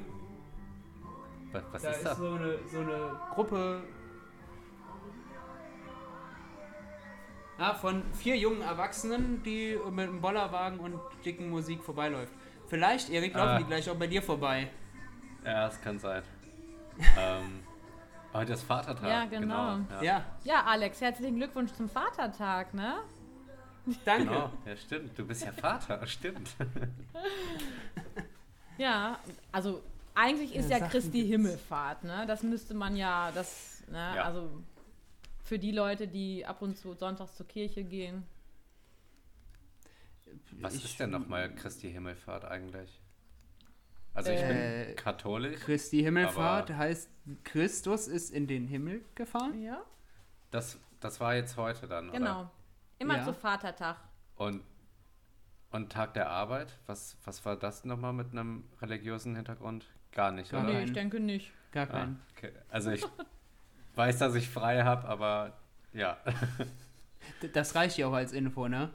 Was, was Da ist ist das? so eine, so eine Gruppe ja, von vier jungen Erwachsenen, die mit einem Bollerwagen und dicken Musik vorbeiläuft. Vielleicht, Erik, laufen Ah. die gleich auch bei dir vorbei. Ja, es kann sein. ähm, heute ist Vatertag. Ja, genau. Ja, Ja, Ja, Alex, herzlichen Glückwunsch zum Vatertag, ne? danke. Genau, ja, stimmt. Du bist ja Vater, stimmt. Ja, also eigentlich ist Ja, ja, Christi. Himmelfahrt, ne? Das müsste man ja, das, ne? Ja. Also für die Leute, die ab und zu sonntags zur Kirche gehen. Was Ich- ist denn nochmal Christi Himmelfahrt eigentlich? Also ich Äh, bin katholisch. Christi Himmelfahrt heißt, Christus ist in den Himmel gefahren. Ja, Das, das war jetzt heute dann, genau. oder? Immer Ja. zu Vatertag. Und, und Tag der Arbeit? Was, was war das nochmal mit einem religiösen Hintergrund? Gar nicht, Gar oder? Nee, Nein. ich denke nicht. Gar Ah, kein. okay. Also ich weiß, dass ich frei habe, aber ja. Das reicht ja auch als Info, ne?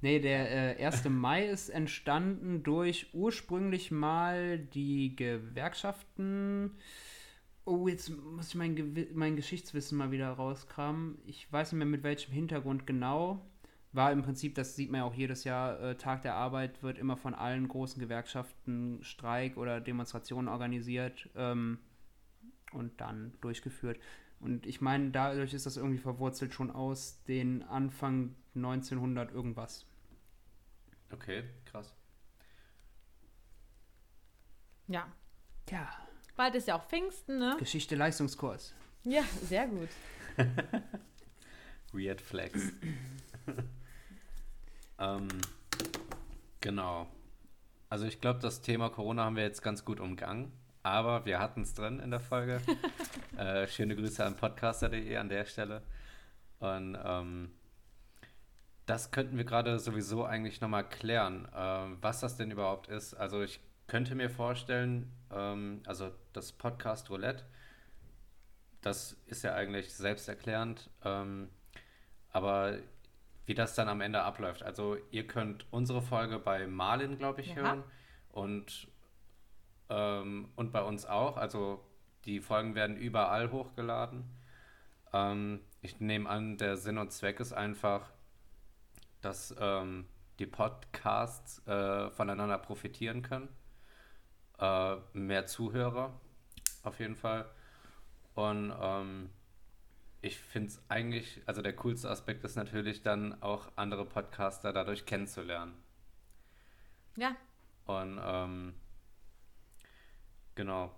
Nee, der äh, 1. Mai ist entstanden durch ursprünglich mal die Gewerkschaften. Oh, jetzt muss ich mein, mein Geschichtswissen mal wieder rauskramen. Ich weiß nicht mehr mit welchem Hintergrund genau. War im Prinzip, das sieht man ja auch jedes Jahr, äh, Tag der Arbeit wird immer von allen großen Gewerkschaften Streik oder Demonstrationen organisiert ähm, und dann durchgeführt. Und ich meine, dadurch ist das irgendwie verwurzelt schon aus den Anfang 1900 irgendwas. Okay, krass. Ja. Ja, Bald ist ja auch Pfingsten, ne? Geschichte Leistungskurs. Ja, sehr gut. Weird Flex. ähm, genau. Also ich glaube, das Thema Corona haben wir jetzt ganz gut umgangen, aber wir hatten es drin in der Folge. äh, schöne Grüße an podcaster.de an der Stelle. Und ähm, das könnten wir gerade sowieso eigentlich nochmal klären, ähm, was das denn überhaupt ist. Also ich könnte mir vorstellen, ähm, also das Podcast Roulette, das ist ja eigentlich selbsterklärend, ähm, aber wie das dann am Ende abläuft. Also ihr könnt unsere Folge bei Marlin, glaube ich, Ja. hören und, ähm, und bei uns auch. Also die Folgen werden überall hochgeladen. Ähm, ich nehme an, der Sinn und Zweck ist einfach, dass ähm, die Podcasts äh, voneinander profitieren können. Äh, mehr Zuhörer auf jeden Fall. Und ähm, ich finde es eigentlich, also der coolste Aspekt ist natürlich dann auch andere Podcaster dadurch kennenzulernen. Ja, Und ähm, genau,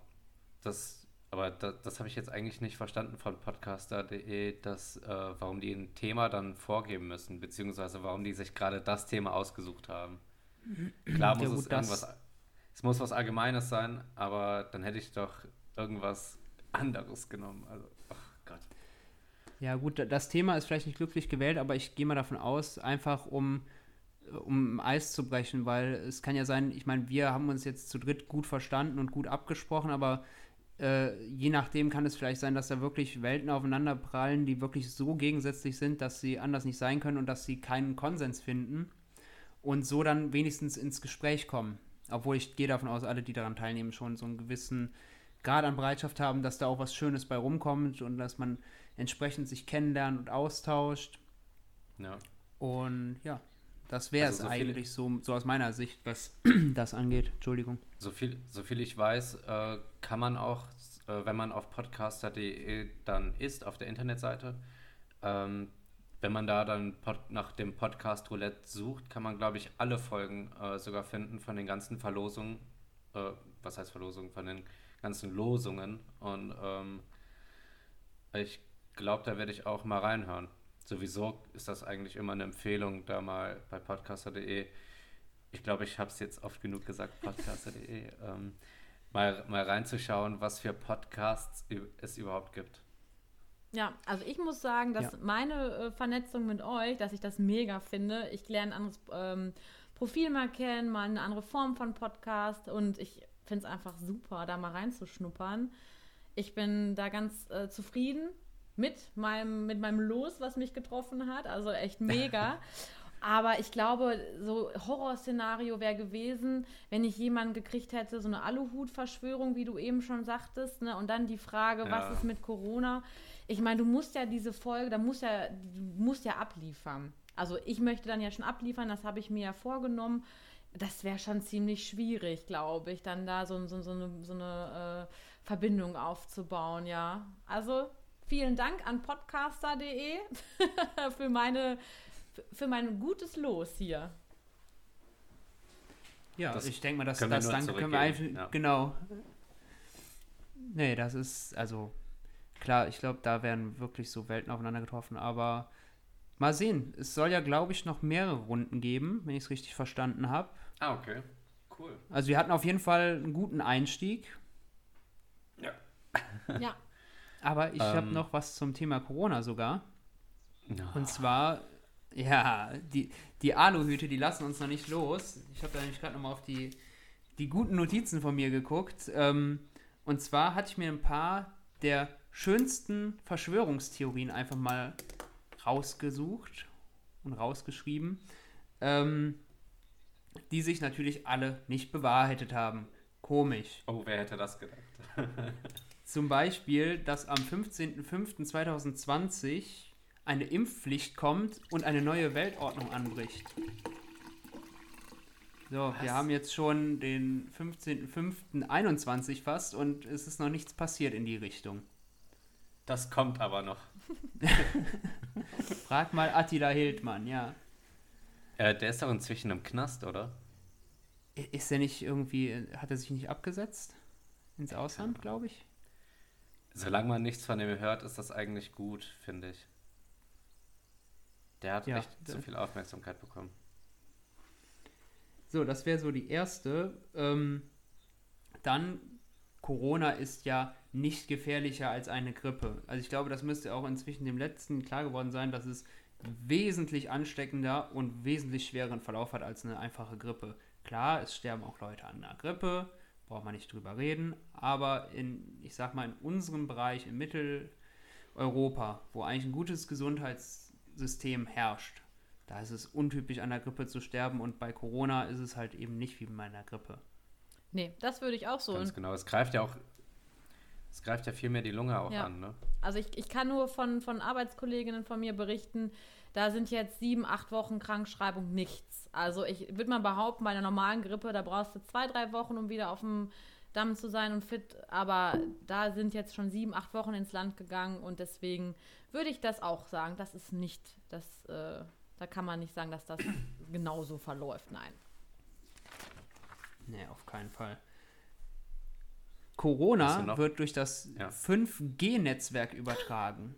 das, aber da, das habe ich jetzt eigentlich nicht verstanden von podcaster.de, dass, äh, warum die ein Thema dann vorgeben müssen, beziehungsweise warum die sich gerade das Thema ausgesucht haben. Klar muss Ja, gut, es das- irgendwas, es muss was Allgemeines sein, aber dann hätte ich doch irgendwas anderes genommen. Also, ach Gott. Ja, gut, das Thema ist vielleicht nicht glücklich gewählt, aber ich gehe mal davon aus, einfach um, um Eis zu brechen, weil es kann ja sein, ich meine, wir haben uns jetzt zu dritt gut verstanden und gut abgesprochen, aber äh, je nachdem kann es vielleicht sein, dass da wirklich Welten aufeinander prallen, die wirklich so gegensätzlich sind, dass sie anders nicht sein können und dass sie keinen Konsens finden und so dann wenigstens ins Gespräch kommen. Obwohl ich gehe davon aus, alle, die daran teilnehmen, schon so einen gewissen Grad an Bereitschaft haben, dass da auch was Schönes bei rumkommt und dass man entsprechend sich kennenlernt und austauscht. Ja. Und ja, das wäre es Also so eigentlich so, so aus meiner Sicht, was das angeht. Entschuldigung. So viel, so viel ich weiß, äh, kann man auch, äh, wenn man auf podcaster.de dann ist, auf der Internetseite, ähm, wenn man da dann nach dem Podcast Roulette sucht, kann man, glaube ich, alle Folgen äh, sogar finden von den ganzen Verlosungen. Äh, was heißt Verlosungen? Von den ganzen Losungen. Und ähm, ich glaube, da werde ich auch mal reinhören. Sowieso ist das eigentlich immer eine Empfehlung, da mal bei podcaster.de ich glaube, ich habe es jetzt oft genug gesagt, podcaster.de, ähm, mal, mal reinzuschauen, was für Podcasts es überhaupt gibt. Ja, also ich muss sagen, dass Ja. meine äh, Vernetzung mit euch, dass ich das mega finde. Ich lerne ein anderes ähm, Profil mal kennen, mal eine andere Form von Podcast und ich finde es einfach super, da mal reinzuschnuppern. Ich bin da ganz äh, zufrieden mit meinem, mit meinem Los, was mich getroffen hat. Also echt mega. Aber ich glaube, so Horrorszenario wäre gewesen, wenn ich jemanden gekriegt hätte, so eine Aluhut-Verschwörung, wie du eben schon sagtest, ne? Und dann die Frage, Ja. was ist mit Corona? Ich meine, du musst ja diese Folge, da musst ja, du musst ja abliefern. Also ich möchte dann ja schon abliefern, das habe ich mir ja vorgenommen. Das wäre schon ziemlich schwierig, glaube ich, dann da so, so, so eine, so eine äh, Verbindung aufzubauen, ja. Also vielen Dank an podcaster.de für meine für mein gutes Los hier. Ja, Das ich denke mal, dass das nur danke können wir einfach, ja. genau. Nee, das ist, also, klar, ich glaube, da werden wirklich so Welten aufeinander getroffen, aber mal sehen. Es soll ja, glaube ich, noch mehrere Runden geben, wenn ich es richtig verstanden habe. Ah, okay. Cool. Also wir hatten auf jeden Fall einen guten Einstieg, Ja. Ja, aber ich habe Ähm. noch was zum Thema Corona sogar. Ja. Und zwar, ja, die, die Aluhüte, die lassen uns noch nicht los. Ich habe da nämlich gerade nochmal auf die, die guten Notizen von mir geguckt. Ähm, und zwar hatte ich mir ein paar der schönsten Verschwörungstheorien einfach mal rausgesucht und rausgeschrieben. ähm, die sich natürlich alle nicht bewahrheitet haben. Komisch. Oh, wer hätte das gedacht? Zum Beispiel, dass am 15.05.2020 eine Impfpflicht kommt und eine neue Weltordnung anbricht. So, wir haben jetzt schon den 15.05.21 fast und es ist noch nichts passiert in die Richtung. Das kommt aber noch. Frag mal Attila Hildmann, ja. Äh, der ist doch inzwischen im Knast, oder? Ist er nicht irgendwie, hat er sich nicht abgesetzt? Ins Ausland, glaube ich? Solange man nichts von dem hört, ist das eigentlich gut, finde ich. Der hat Ja, echt zu da- viel Aufmerksamkeit bekommen. So, das wäre so die erste. Ähm, dann, Corona ist ja nicht gefährlicher als eine Grippe. Also ich glaube, das müsste auch inzwischen dem letzten klar geworden sein, dass es wesentlich ansteckender und wesentlich schwereren Verlauf hat als eine einfache Grippe. Klar, es sterben auch Leute an einer Grippe, braucht man nicht drüber reden, aber in, ich sag mal, in unserem Bereich, in Mitteleuropa, wo eigentlich ein gutes Gesundheitssystem herrscht, da ist es untypisch, an der Grippe zu sterben und bei Corona ist es halt eben nicht wie bei einer Grippe. Nee, das würde ich auch so. Ganz genau. Es greift ja auch, es greift ja viel mehr die Lunge auch Ja. an, ne? Also ich, ich kann nur von, von Arbeitskolleginnen von mir berichten, da sind jetzt sieben, acht Wochen Krankschreibung nichts. Also ich würde mal behaupten, bei einer normalen Grippe, da brauchst du zwei, drei Wochen, um wieder auf dem Damm zu sein und fit. Aber da sind jetzt schon sieben, acht Wochen ins Land gegangen und deswegen würde ich das auch sagen. Das ist nicht, das, äh, da kann man nicht sagen, dass das genauso verläuft. Nein. Nee, auf keinen Fall. Corona wird durch das Ja. 5G-Netzwerk übertragen.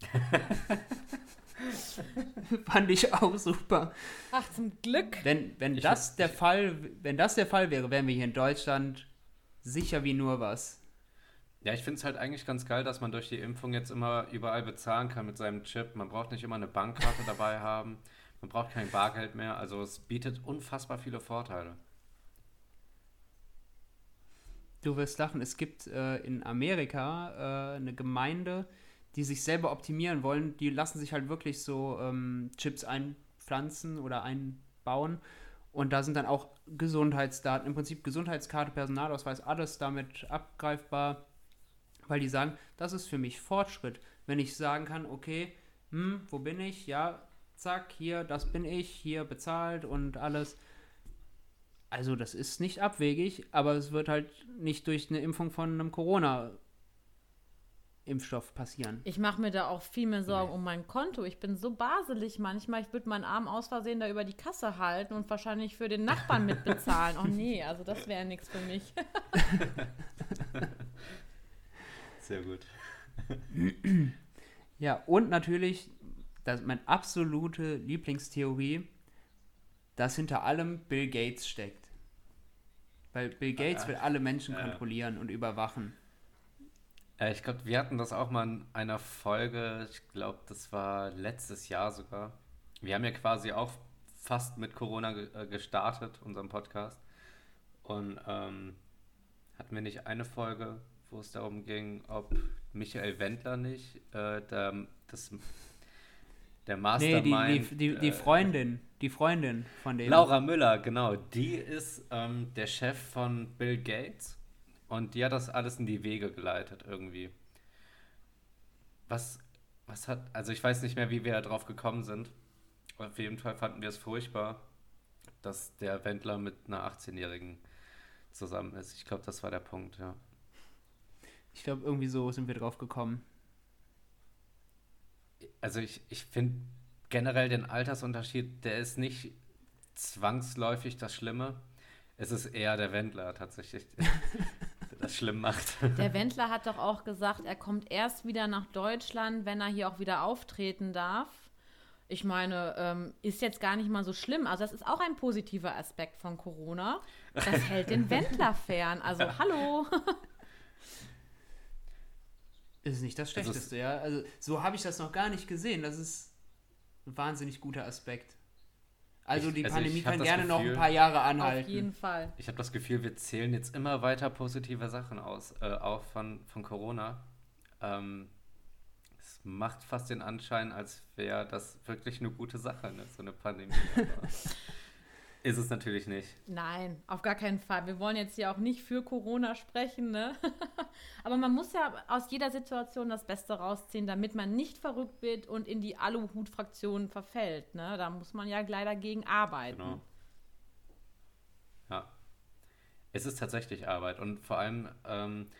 Fand ich auch super. Ach, zum Glück. Wenn, wenn Ich das hab- der Fall, wenn das der Fall wäre, wären wir hier in Deutschland sicher wie nur was. Ja, ich finde es halt eigentlich ganz geil, dass man durch die Impfung jetzt immer überall bezahlen kann mit seinem Chip. Man braucht nicht immer eine Bankkarte dabei haben. Man braucht kein Bargeld mehr. Also es bietet unfassbar viele Vorteile. Du wirst lachen, es gibt äh, in Amerika äh, eine Gemeinde, die sich selber optimieren wollen. Die lassen sich halt wirklich so ähm, Chips einpflanzen oder einbauen. Und da sind dann auch Gesundheitsdaten, im Prinzip Gesundheitskarte, Personalausweis, alles damit abgreifbar, weil die sagen, das ist für mich Fortschritt. Wenn ich sagen kann, okay, hm, wo bin ich? Ja, zack, hier, das bin ich, hier bezahlt und alles. Also das ist nicht abwegig, aber es wird halt nicht durch eine Impfung von einem Corona-Impfstoff passieren. Ich mache mir da auch viel mehr Sorgen um mein Konto. Ich bin so baselig manchmal. Ich würde meinen Arm aus Versehen da über die Kasse halten und wahrscheinlich für den Nachbarn mitbezahlen. Oh nee, also das wäre nichts für mich. Sehr gut. Ja, und natürlich, das ist meine absolute Lieblingstheorie, dass hinter allem Bill Gates steckt. Weil Bill Gates will alle Menschen kontrollieren und überwachen. Äh, ich glaube, wir hatten das auch mal in einer Folge. Ich glaube, das war letztes Jahr sogar. Wir haben ja quasi auch fast mit Corona ge äh, gestartet, unseren Podcast. Und ähm, hatten wir nicht eine Folge, wo es darum ging, ob Michael Wendler nicht äh, der, das, der Nee, Mastermind... die, die, die, die äh, Freundin, die Freundin von dem. Laura Müller, genau. Die ist ähm, der Chef von Bill Gates und die hat das alles in die Wege geleitet irgendwie. Was, was hat, also ich weiß nicht mehr, wie wir da drauf gekommen sind. Auf jeden Fall fanden wir es furchtbar, dass der Wendler mit einer 18-Jährigen zusammen ist. Ich glaube, das war der Punkt, ja. Ich glaube, irgendwie so sind wir drauf gekommen. Also ich, ich finde generell den Altersunterschied, der ist nicht zwangsläufig das Schlimme. Es ist eher der Wendler tatsächlich, der das schlimm macht. Der Wendler hat doch auch gesagt, er kommt erst wieder nach Deutschland, wenn er hier auch wieder auftreten darf. Ich meine, ähm, ist jetzt gar nicht mal so schlimm. Also das ist auch ein positiver Aspekt von Corona. Das hält den Wendler fern. Also hallo. Das ist nicht das es- Schlechteste, ja. Also so habe ich das noch gar nicht gesehen. Das ist ein wahnsinnig guter Aspekt. Also Ich- die also Pandemie kann das gerne noch ein Gefühl- paar Jahre Auf anhalten. jeden Fall. Ich habe das Gefühl, wir zählen jetzt immer weiter positive Sachen aus, äh, auf von, von Corona. Ähm, es es macht fast den Anschein, als wäre das wirklich eine gute Sache, ne? so eine Pandemie. Ist es natürlich nicht. Nein, auf gar keinen Fall. Wir wollen jetzt hier auch nicht für Corona sprechen, ne? Aber man muss ja aus jeder Situation das Beste rausziehen, damit man nicht verrückt wird und in die Aluhut-Fraktion verfällt, ne? Da muss man ja leider gegen arbeiten. Genau. Ja. Es ist tatsächlich Arbeit und vor allem, ähm,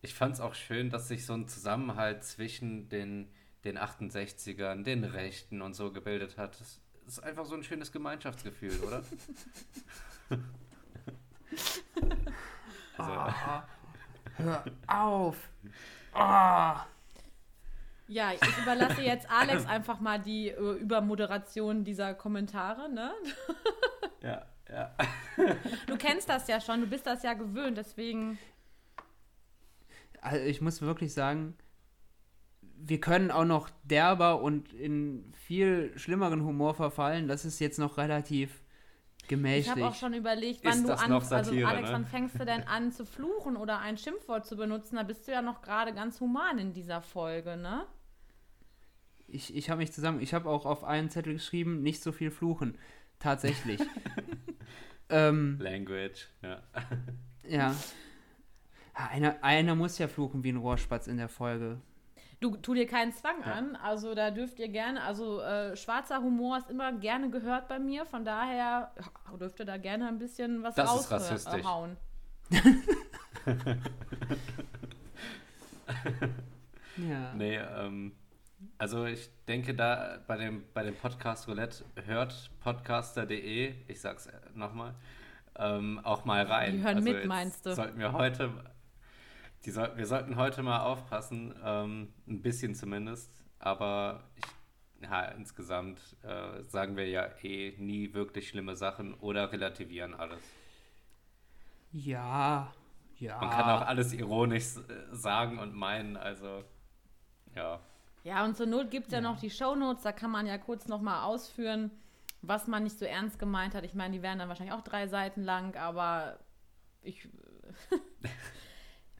ich fand es auch schön, dass sich so ein Zusammenhalt zwischen den, den 68ern, den Rechten und so gebildet hat. Das, ist einfach so ein schönes Gemeinschaftsgefühl, oder? also. Oh, hör auf! Oh. Ja, ich überlasse jetzt Alex einfach mal die äh, Übermoderation dieser Kommentare, ne? Ja, ja. Du kennst das ja schon, du bist das ja gewöhnt, deswegen. Also ich muss wirklich sagen, wir können auch noch derber und in viel schlimmeren Humor verfallen. Das ist jetzt noch relativ gemächlich. Ich habe auch schon überlegt, wann ist du an, Satire, also Alex, ne? wann fängst du denn an zu fluchen oder ein Schimpfwort zu benutzen? Da bist du ja noch gerade ganz human in dieser Folge, ne? Ich, ich habe mich zusammen, ich habe auch auf einen Zettel geschrieben, nicht so viel fluchen. Tatsächlich. ähm, Language, ja. ja. Einer, einer muss ja fluchen wie ein Rohrspatz in der Folge. Du tu dir keinen Zwang ja. an, also da dürft ihr gerne, also äh, schwarzer Humor ist immer gerne gehört bei mir, von daher dürft ihr da gerne ein bisschen was das raushauen. ja. Nee, ähm, also ich denke da bei dem, bei dem Podcast Roulette hört podcaster.de, ich sag's nochmal, ähm, auch mal rein. Die hören also mit, meinst du? Sollten wir heute soll, wir sollten heute mal aufpassen, ähm, ein bisschen zumindest, aber ich, ja, insgesamt äh, sagen wir ja eh nie wirklich schlimme Sachen oder relativieren alles. Ja, ja. Man kann auch alles ironisch äh, sagen und meinen, also ja. Ja, und zur Not gibt es ja. ja noch die Shownotes, da kann man ja kurz nochmal ausführen, was man nicht so ernst gemeint hat. Ich meine, die wären dann wahrscheinlich auch drei Seiten lang, aber ich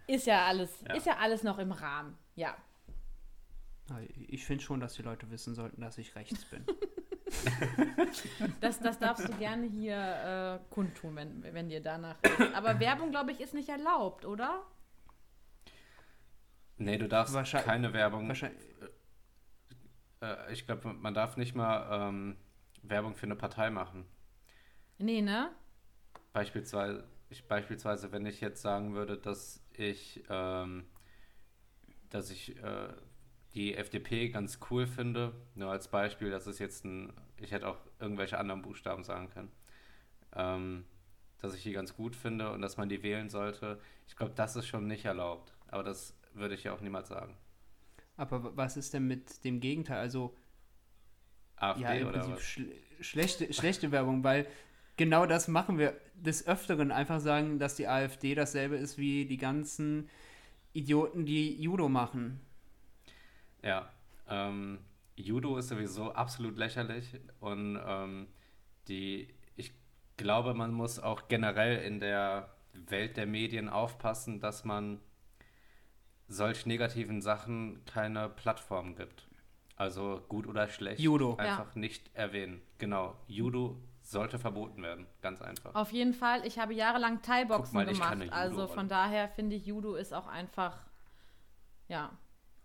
Ist ja alles, ja. ist ja alles noch im Rahmen, ja. Ich finde schon, dass die Leute wissen sollten, dass ich rechts bin. das, das darfst du gerne hier äh, kundtun, wenn, wenn dir danach ist. Aber Werbung, glaube ich, ist nicht erlaubt, oder? Nee, du darfst keine Werbung. Wahrscheinlich. Äh, ich glaube, man darf nicht mal ähm, Werbung für eine Partei machen. Nee, ne? Beispielsweise, ich, beispielsweise, wenn ich jetzt sagen würde, dass ich, ähm, dass ich äh, die FDP ganz cool finde. Nur als Beispiel, das ist jetzt ein, ich hätte auch irgendwelche anderen Buchstaben sagen können. Ähm, dass ich die ganz gut finde und dass man die wählen sollte. Ich glaube, das ist schon nicht erlaubt. Aber das würde ich ja auch niemals sagen. Aber was ist denn mit dem Gegenteil? Also AfD ja, im oder Prinzip was? Schle schlechte, schlechte Werbung, weil genau das machen wir des Öfteren. Einfach sagen, dass die AfD dasselbe ist wie die ganzen Idioten, die Judo machen. Ja, ähm, Judo ist sowieso absolut lächerlich und ähm, die, ich glaube, man muss auch generell in der Welt der Medien aufpassen, dass man solch negativen Sachen keine Plattform gibt. Also gut oder schlecht. Judo. Einfach Ja. nicht erwähnen. Genau. Judo sollte verboten werden. Ganz einfach. Auf jeden Fall. Ich habe jahrelang Thai-Boxen mal, gemacht. Also von daher finde ich, Judo ist auch einfach, ja.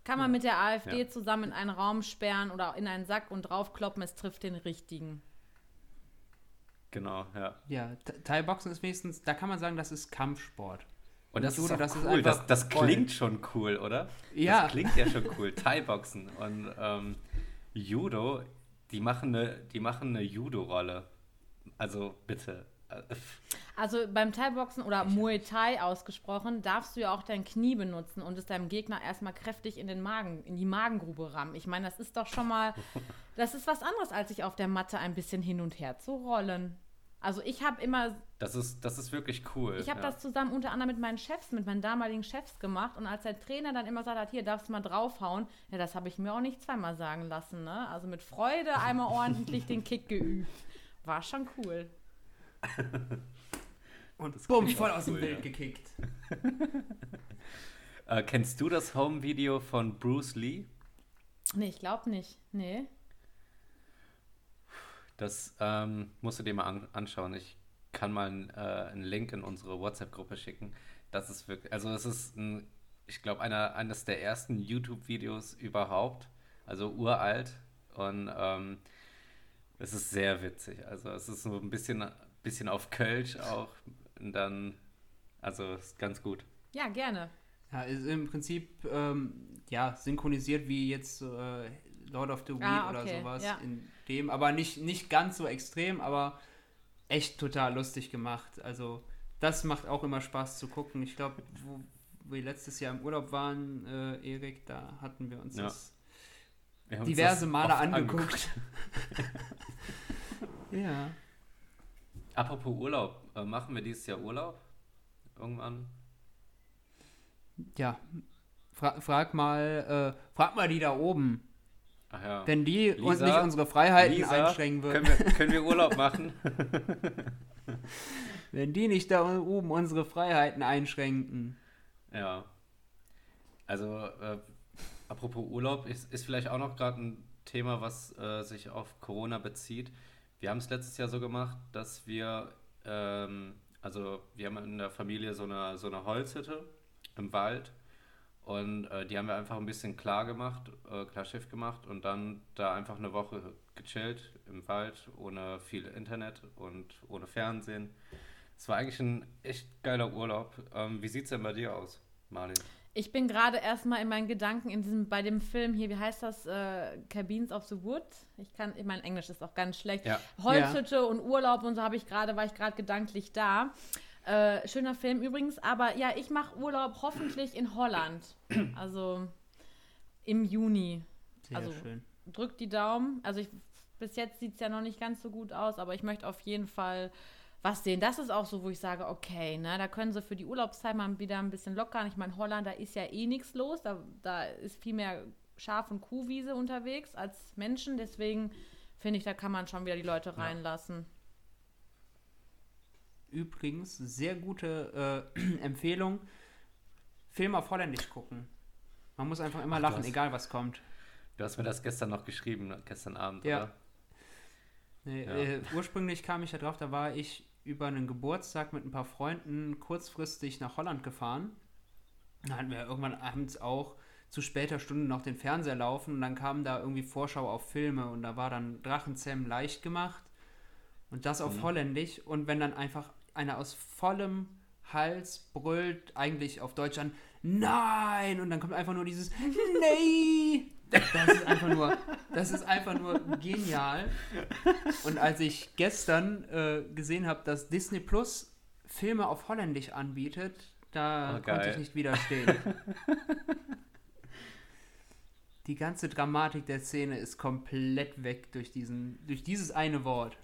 Kann man mit der AfD Ja. zusammen in einen Raum sperren oder in einen Sack und draufkloppen, es trifft den richtigen. Genau, ja. Ja, Th- Thai-Boxen ist wenigstens, da kann man sagen, das ist Kampfsport. Und das Judo, ist, das ist cool. das, einfach das voll. klingt schon cool, oder? Ja. Das klingt ja schon cool. Thai-Boxen und ähm, Judo, die machen eine, die machen eine Judo-Rolle. Also bitte. Also beim Thai-Boxen oder Muay Thai ausgesprochen, darfst du ja auch dein Knie benutzen und es deinem Gegner erstmal kräftig in den Magen, in die Magengrube rammen. Ich meine, das ist doch schon mal, das ist was anderes, als sich auf der Matte ein bisschen hin und her zu rollen. Also ich habe immer, Das ist, das ist wirklich cool. ich habe ja. das zusammen unter anderem mit meinen Chefs, mit meinen damaligen Chefs gemacht und als der Trainer dann immer gesagt hat, hier darfst du mal draufhauen, ja, das habe ich mir auch nicht zweimal sagen lassen, ne? Also mit Freude einmal ordentlich den Kick geübt. War schon cool. Und Das bumm, voll aus dem Bild ja. gekickt. Äh, kennst du das Home-Video von Bruce Lee? Nee, ich glaube nicht. Nee. Das ähm, musst du dir mal an anschauen. Ich kann mal einen, äh, einen Link in unsere WhatsApp-Gruppe schicken. Das ist wirklich, also es ist, ein, ich glaube, eines der ersten YouTube-Videos überhaupt, also uralt und ähm, es ist sehr witzig. Also es ist so ein bisschen, bisschen auf Kölsch auch und dann, also es ist ganz gut. Ja, gerne. Ja, ist im Prinzip ähm, ja, synchronisiert wie jetzt äh, Lord of the Weed ah, okay. oder sowas ja. in dem, aber nicht, nicht ganz so extrem, aber echt total lustig gemacht. Also das macht auch immer Spaß zu gucken. Ich glaube, wo, wir letztes Jahr im Urlaub waren, äh, Erik, da hatten wir uns ja. das diverse Male angeguckt. angeguckt. ja. Apropos Urlaub, äh, machen wir dieses Jahr Urlaub? Irgendwann? Ja. Fra frag mal, äh, frag mal die da oben. Ach ja. Wenn die Lisa, uns nicht unsere Freiheiten Lisa, einschränken würden. Können wir, können wir Urlaub machen? Wenn die nicht da oben unsere Freiheiten einschränken. Ja. Also, äh, apropos Urlaub, ist, ist vielleicht auch noch gerade ein Thema, was äh, sich auf Corona bezieht. Wir haben es letztes Jahr so gemacht, dass wir, ähm, also wir haben in der Familie so eine, so eine Holzhütte im Wald und äh, die haben wir einfach ein bisschen klar gemacht, äh, klar Schiff gemacht und dann da einfach eine Woche gechillt im Wald, ohne viel Internet und ohne Fernsehen. Es war eigentlich ein echt geiler Urlaub. Ähm, wie sieht es denn bei dir aus, Marlin? Ich bin gerade erstmal in meinen Gedanken in diesem, bei dem Film hier, wie heißt das? Äh, Cabins of the Wood. Ich kann, ich mein Englisch ist auch ganz schlecht. Ja. Holzhütte ja. und Urlaub und so habe ich gerade, war ich gerade gedanklich da. Äh, schöner Film übrigens, aber ja, ich mache Urlaub hoffentlich in Holland. Also im Juni. Sehr also schön. drückt die Daumen. Also ich, bis jetzt sieht es ja noch nicht ganz so gut aus, aber ich möchte auf jeden Fall was sehen. Das ist auch so, wo ich sage, okay, ne, da können sie für die Urlaubszeit mal wieder ein bisschen lockern. Ich meine, Holland, da ist ja eh nichts los. Da, da ist viel mehr Schaf- und Kuhwiese unterwegs als Menschen. Deswegen finde ich, da kann man schon wieder die Leute reinlassen. Ja. Übrigens, sehr gute äh, Empfehlung. Film auf Holländisch gucken. Man muss einfach immer Ach, lachen, hast, egal was kommt. Du hast mir das gestern noch geschrieben, gestern Abend, ja. oder? Nee, ja. äh, ursprünglich kam ich da drauf, da war ich über einen Geburtstag mit ein paar Freunden kurzfristig nach Holland gefahren. Da hatten wir irgendwann abends auch zu später Stunde noch den Fernseher laufen und dann kam da irgendwie Vorschau auf Filme und da war dann Drachenzähmen leicht gemacht und das auf mhm. Holländisch und wenn dann einfach einer aus vollem Hals brüllt eigentlich auf Deutsch an, nein! Und dann kommt einfach nur dieses Nee! Das ist einfach nur, das ist einfach nur genial. Und als ich gestern äh, gesehen habe, dass Disney Plus Filme auf Holländisch anbietet, da oh, konnte ich nicht widerstehen. Die ganze Dramatik der Szene ist komplett weg durch, diesen, durch dieses eine Wort.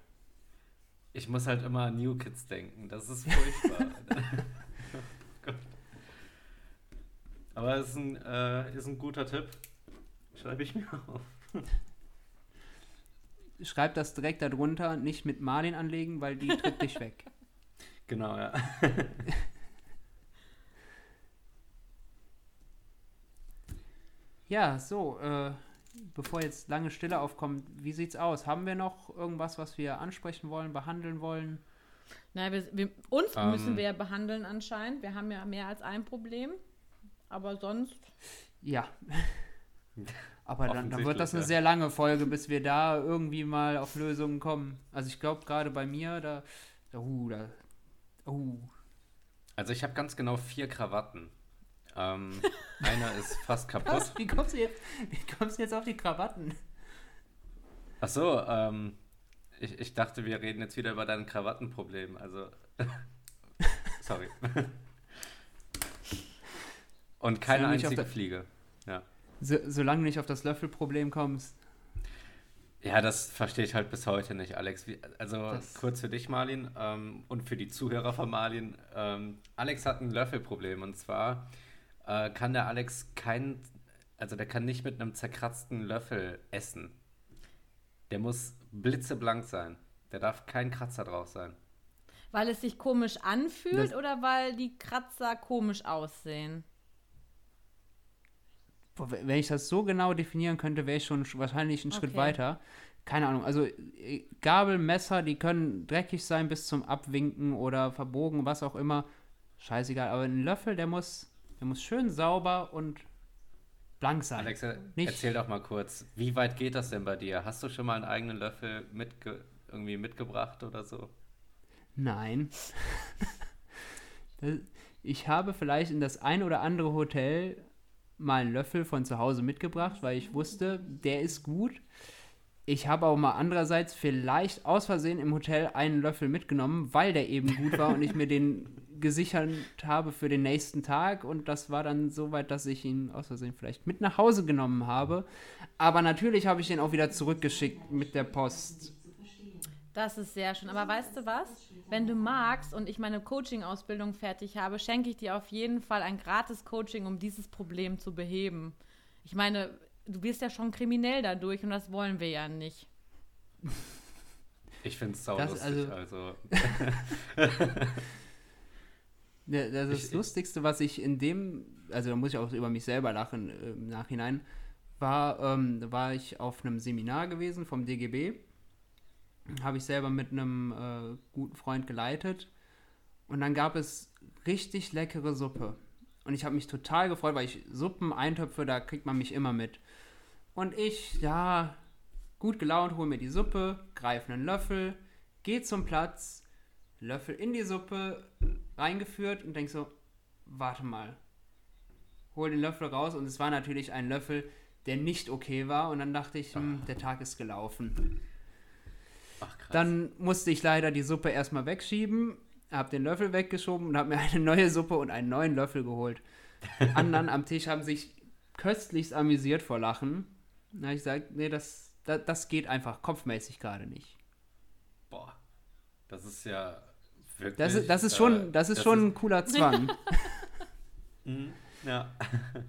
Ich muss halt immer an New Kids denken. Das ist furchtbar. Aber es ist ein, äh, ist ein guter Tipp. Schreibe ich mir auf. Schreib das direkt darunter, nicht mit Marlin anlegen, weil die tritt dich weg. Genau, ja. ja, so, äh, bevor jetzt lange Stille aufkommt, wie sieht's aus? Haben wir noch irgendwas, was wir ansprechen wollen, behandeln wollen? Naja, wir, wir, uns ähm, müssen wir ja behandeln anscheinend. Wir haben ja mehr als ein Problem. Aber sonst. Ja. Aber dann, dann, wird das eine ja. sehr lange Folge, bis wir da irgendwie mal auf Lösungen kommen. Also ich glaube gerade bei mir, da. Uh, da. Uh. Also ich habe ganz genau vier Krawatten. Ähm, einer ist fast kaputt. Was? Wie, kommst du jetzt, wie kommst du jetzt auf die Krawatten? Ach so, ähm, ich, ich dachte, wir reden jetzt wieder über dein Krawattenproblem. Also, sorry. Und keine einzige Fliege. Ja. So, solange du nicht auf das Löffelproblem kommst. Ja, das verstehe ich halt bis heute nicht, Alex. Wie, also das kurz für dich, Marlin, ähm, und für die Zuhörer von Marlin. Ähm, Alex hat ein Löffelproblem und zwar äh, kann der Alex kein, also der kann nicht mit einem zerkratzten Löffel essen. Der muss blitzeblank sein. Der darf kein Kratzer drauf sein. Weil es sich komisch anfühlt das oder weil die Kratzer komisch aussehen? Wenn ich das so genau definieren könnte, wäre ich schon sch- wahrscheinlich einen Schritt Okay. weiter. Keine Ahnung, also äh, Gabel, Messer, die können dreckig sein bis zum Abwinken oder verbogen, was auch immer. Scheißegal, aber ein Löffel, der muss, der muss schön sauber und blank sein. Alex, äh, Nicht- erzähl doch mal kurz, wie weit geht das denn bei dir? Hast du schon mal einen eigenen Löffel mitge irgendwie mitgebracht oder so? Nein. Das- ich habe vielleicht in das ein oder andere Hotel mal einen Löffel von zu Hause mitgebracht, weil ich wusste, der ist gut. Ich habe auch mal andererseits vielleicht aus Versehen im Hotel einen Löffel mitgenommen, weil der eben gut war und ich mir den gesichert habe für den nächsten Tag. Und das war dann so weit, dass ich ihn aus Versehen vielleicht mit nach Hause genommen habe. Aber natürlich habe ich den auch wieder zurückgeschickt mit der Post. Das ist sehr schön. Aber weißt du was? Wenn du magst und ich meine Coaching-Ausbildung fertig habe, schenke ich dir auf jeden Fall ein gratis Coaching, um dieses Problem zu beheben. Ich meine, du wirst ja schon kriminell dadurch und das wollen wir ja nicht. Ich finde es sau Das, lustig, also- also. Ja, das, Ich- das Lustigste, was ich in dem, also da muss ich auch über mich selber lachen äh, im Nachhinein, war, ähm, da war ich auf einem Seminar gewesen vom DGB. Habe ich selber mit einem äh, guten Freund geleitet. Und dann gab es richtig leckere Suppe. Und ich habe mich total gefreut, weil ich Suppen, Eintöpfe, da kriegt man mich immer mit. Und ich, ja, gut gelaunt, hole mir die Suppe, greife einen Löffel, gehe zum Platz, Löffel in die Suppe, reingeführt und denk so, warte mal. Hol den Löffel raus und es war natürlich ein Löffel, der nicht okay war und dann dachte ich, hm, der Tag ist gelaufen. Ach krass. Dann musste ich leider die Suppe erstmal wegschieben, habe den Löffel weggeschoben und habe mir eine neue Suppe und einen neuen Löffel geholt. Die anderen am Tisch haben sich köstlichst amüsiert vor Lachen. Da habe ich gesagt, nee, das, das, das geht einfach kopfmäßig gerade nicht. Boah. Das ist ja wirklich. Das, ist- das ist äh, schon, das ist schon ein cooler Zwang. Mhm, Ja.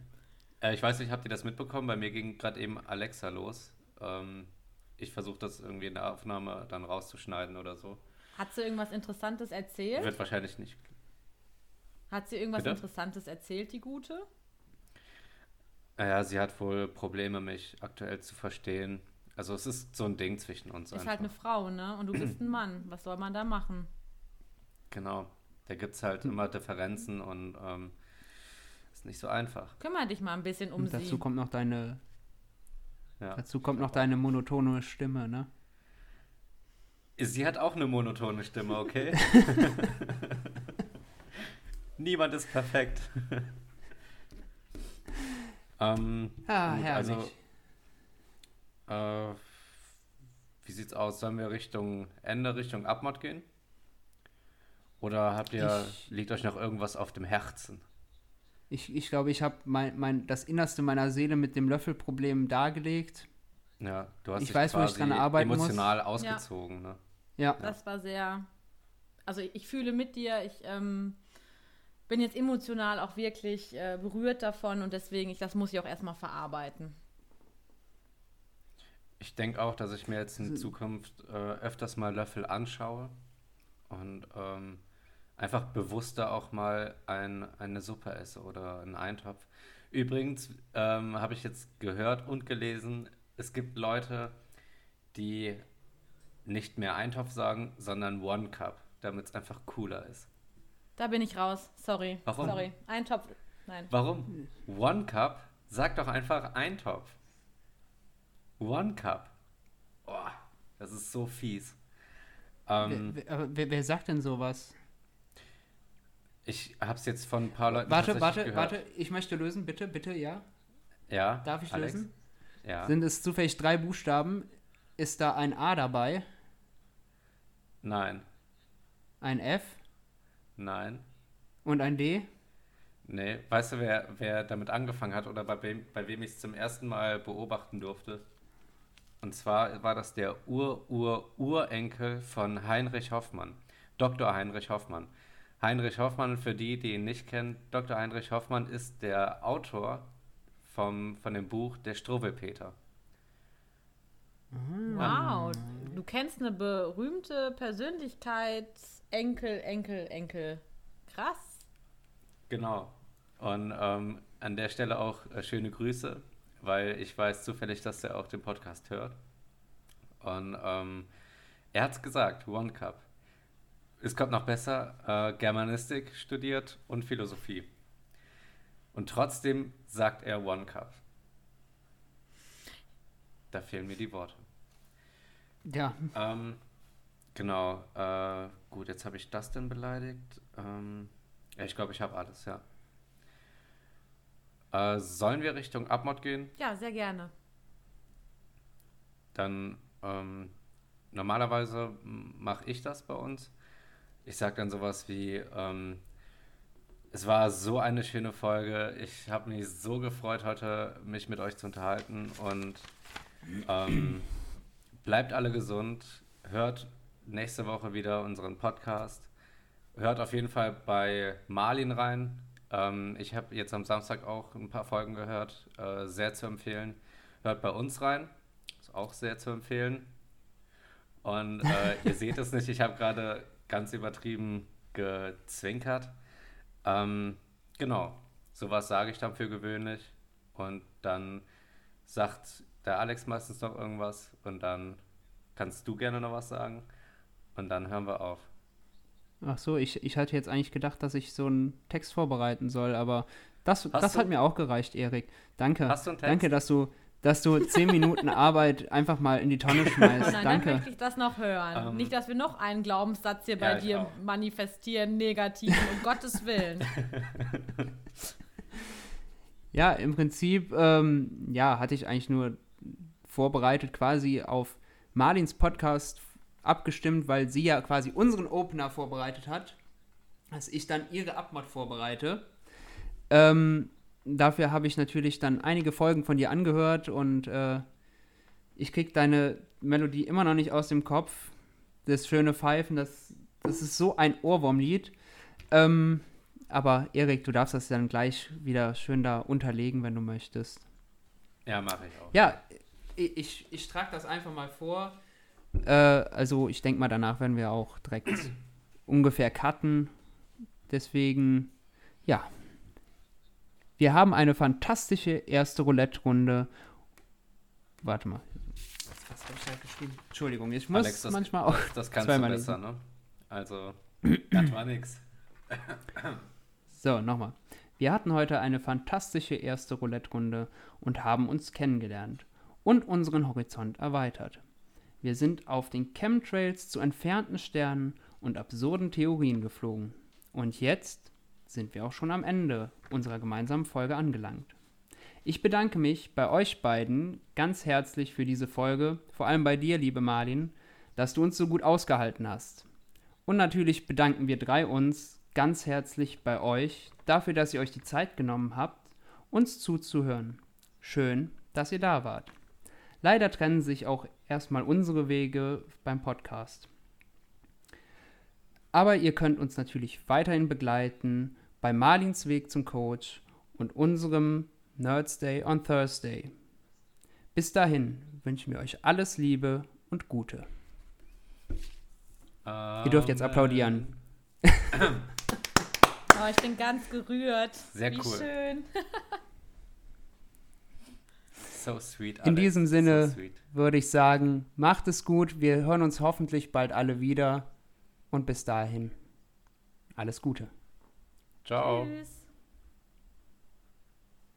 äh, ich weiß nicht, habt ihr das mitbekommen? Bei mir ging gerade eben Alexa los. Ähm, ich versuche das irgendwie in der Aufnahme dann rauszuschneiden oder so. Hat sie irgendwas Interessantes erzählt? Wird wahrscheinlich nicht. Hat sie irgendwas Bitte? Interessantes erzählt, die Gute? Naja, sie hat wohl Probleme, mich aktuell zu verstehen. Also es ist so ein Ding zwischen uns Ist einfach. halt eine Frau, ne? Und du bist ein Mann. Was soll man da machen? Genau. Da gibt es halt immer Differenzen und ähm, ist nicht so einfach. Kümmer dich mal ein bisschen um Und dazu sie. kommt noch deine, Ja. dazu kommt noch deine monotone Stimme, ne? Sie hat auch eine monotone Stimme, okay? Niemand ist perfekt. ähm, Ah, gut, herrlich. also, äh, wie sieht's aus? Sollen wir Richtung Ende, Richtung Abmod gehen? Oder habt ihr, Ich- liegt euch noch irgendwas auf dem Herzen? Ich, ich glaube, ich habe mein, mein, das Innerste meiner Seele mit dem Löffelproblem dargelegt. Ja, du hast Ich dich weiß, wo ich quasi dran arbeiten muss. emotional ausgezogen, ne? Ja, Das war sehr. Also ich, ich fühle mit dir. Ich ähm, bin jetzt emotional auch wirklich äh, berührt davon und deswegen, ich, das muss ich auch erstmal verarbeiten. Ich denke auch, dass ich mir jetzt in Zukunft äh, öfters mal Löffel anschaue und ähm, einfach bewusster auch mal ein, eine Suppe esse oder einen Eintopf. Übrigens ähm, habe ich jetzt gehört und gelesen, es gibt Leute, die nicht mehr Eintopf sagen, sondern One Cup, damit es einfach cooler ist. Da bin ich raus. Sorry. Warum? Sorry. Ein Topf. Nein. Warum? One Cup? Sag doch einfach Eintopf. One Cup. Oh, das ist so fies. Ähm, wer, wer, wer sagt denn sowas? Ich habe es jetzt von ein paar Leuten Warte, warte, gehört. warte, ich möchte lösen, bitte, bitte, ja. Ja, Darf ich Alex? lösen? Ja. Sind es zufällig drei Buchstaben? Ist da ein A dabei? Nein, Ein F nein. und ein D? Nee, weißt du, wer, wer damit angefangen hat oder bei wem, bei wem ich es zum ersten Mal beobachten durfte? Und zwar war das der Ur-Ur-Urenkel von Heinrich Hoffmann, Dr. Heinrich Hoffmann. Heinrich Hoffmann, für die, die ihn nicht kennen, Dr. Heinrich Hoffmann ist der Autor vom, von dem Buch Der Struwwelpeter. Wow. Du kennst eine berühmte Persönlichkeit. Enkel, Enkel, Enkel. Krass. Genau. Und ähm, an der Stelle auch äh, schöne Grüße, weil ich weiß zufällig, dass er auch den Podcast hört. Und ähm, er hat es gesagt, One Cup. Es kommt noch besser, äh, Germanistik studiert und Philosophie. Und trotzdem sagt er One Cup. Da fehlen mir die Worte. Ja. Ähm, genau. Äh, gut, jetzt habe ich das denn beleidigt. Ähm, ja, ich glaube, ich habe alles, ja. Äh, sollen wir Richtung Abmod gehen? Ja, sehr gerne. Dann ähm, normalerweise mache ich das bei uns. Ich sage dann sowas wie, ähm, es war so eine schöne Folge. Ich habe mich so gefreut, heute mich mit euch zu unterhalten und ähm, bleibt alle gesund. Hört nächste Woche wieder unseren Podcast. Hört auf jeden Fall bei Marlin rein. Ähm, ich habe jetzt am Samstag auch ein paar Folgen gehört. Äh, sehr zu empfehlen. Hört bei uns rein. Ist auch sehr zu empfehlen. Und äh, ihr seht es nicht, ich habe gerade ganz übertrieben gezwinkert. Ähm, genau, sowas sage ich dann für gewöhnlich. Und dann sagt der Alex meistens noch irgendwas und dann kannst du gerne noch was sagen und dann hören wir auf. Ach so, ich, ich hatte jetzt eigentlich gedacht, dass ich so einen Text vorbereiten soll, aber das, das hat mir auch gereicht, Erik. Danke. Hast du einen Text? Danke, dass du, dass du zehn Minuten Arbeit einfach mal in die Tonne schmeißt. Oh nein, Danke. dann möchte ich das noch hören. Ähm, Nicht, dass wir noch einen Glaubenssatz hier ja, bei dir auch. manifestieren, negativ, um Gottes Willen. Ja, im Prinzip, ähm, ja, hatte ich eigentlich nur vorbereitet quasi auf Marlins Podcast abgestimmt, weil sie ja quasi unseren Opener vorbereitet hat, dass ich dann ihre Abmod vorbereite. Ähm, dafür habe ich natürlich dann einige Folgen von dir angehört und äh, ich krieg deine Melodie immer noch nicht aus dem Kopf. Das schöne Pfeifen, das, das ist so ein Ohrwurmlied. Ähm, aber Erik, du darfst das dann gleich wieder schön da unterlegen, wenn du möchtest. Ja, mache ich auch. Ja, ich, ich, ich trage das einfach mal vor. Äh, also ich denke mal, danach werden wir auch direkt ungefähr cutten. Deswegen, ja. Wir haben eine fantastische erste Roulette-Runde. Warte mal. Was, habe ich da geschrieben? Entschuldigung, ich muss Alex, das, manchmal auch. das, das kannst du besser, ne? Also, das war nix. So, nochmal. Wir hatten heute eine fantastische erste Roulette-Runde und haben uns kennengelernt und unseren Horizont erweitert. Wir sind auf den Chemtrails zu entfernten Sternen und absurden Theorien geflogen. Und jetzt sind wir auch schon am Ende unserer gemeinsamen Folge angelangt. Ich bedanke mich bei euch beiden ganz herzlich für diese Folge, vor allem bei dir, liebe Marlin, dass du uns so gut ausgehalten hast. Und natürlich bedanken wir drei uns ganz herzlich bei euch dafür, dass ihr euch die Zeit genommen habt, uns zuzuhören. Schön, dass ihr da wart. Leider trennen sich auch erstmal unsere Wege beim Podcast. Aber ihr könnt uns natürlich weiterhin begleiten bei Marlins Weg zum Coach und unserem Nerds Day on Thursday. Bis dahin wünschen wir euch alles Liebe und Gute. Ihr dürft jetzt applaudieren. Oh, ich bin ganz gerührt. Sehr Wie cool. schön. So sweet. In Alex. diesem Sinne So würde ich sagen, macht es gut. Wir hören uns hoffentlich bald alle wieder. Und bis dahin, alles Gute. Ciao. Tschüss.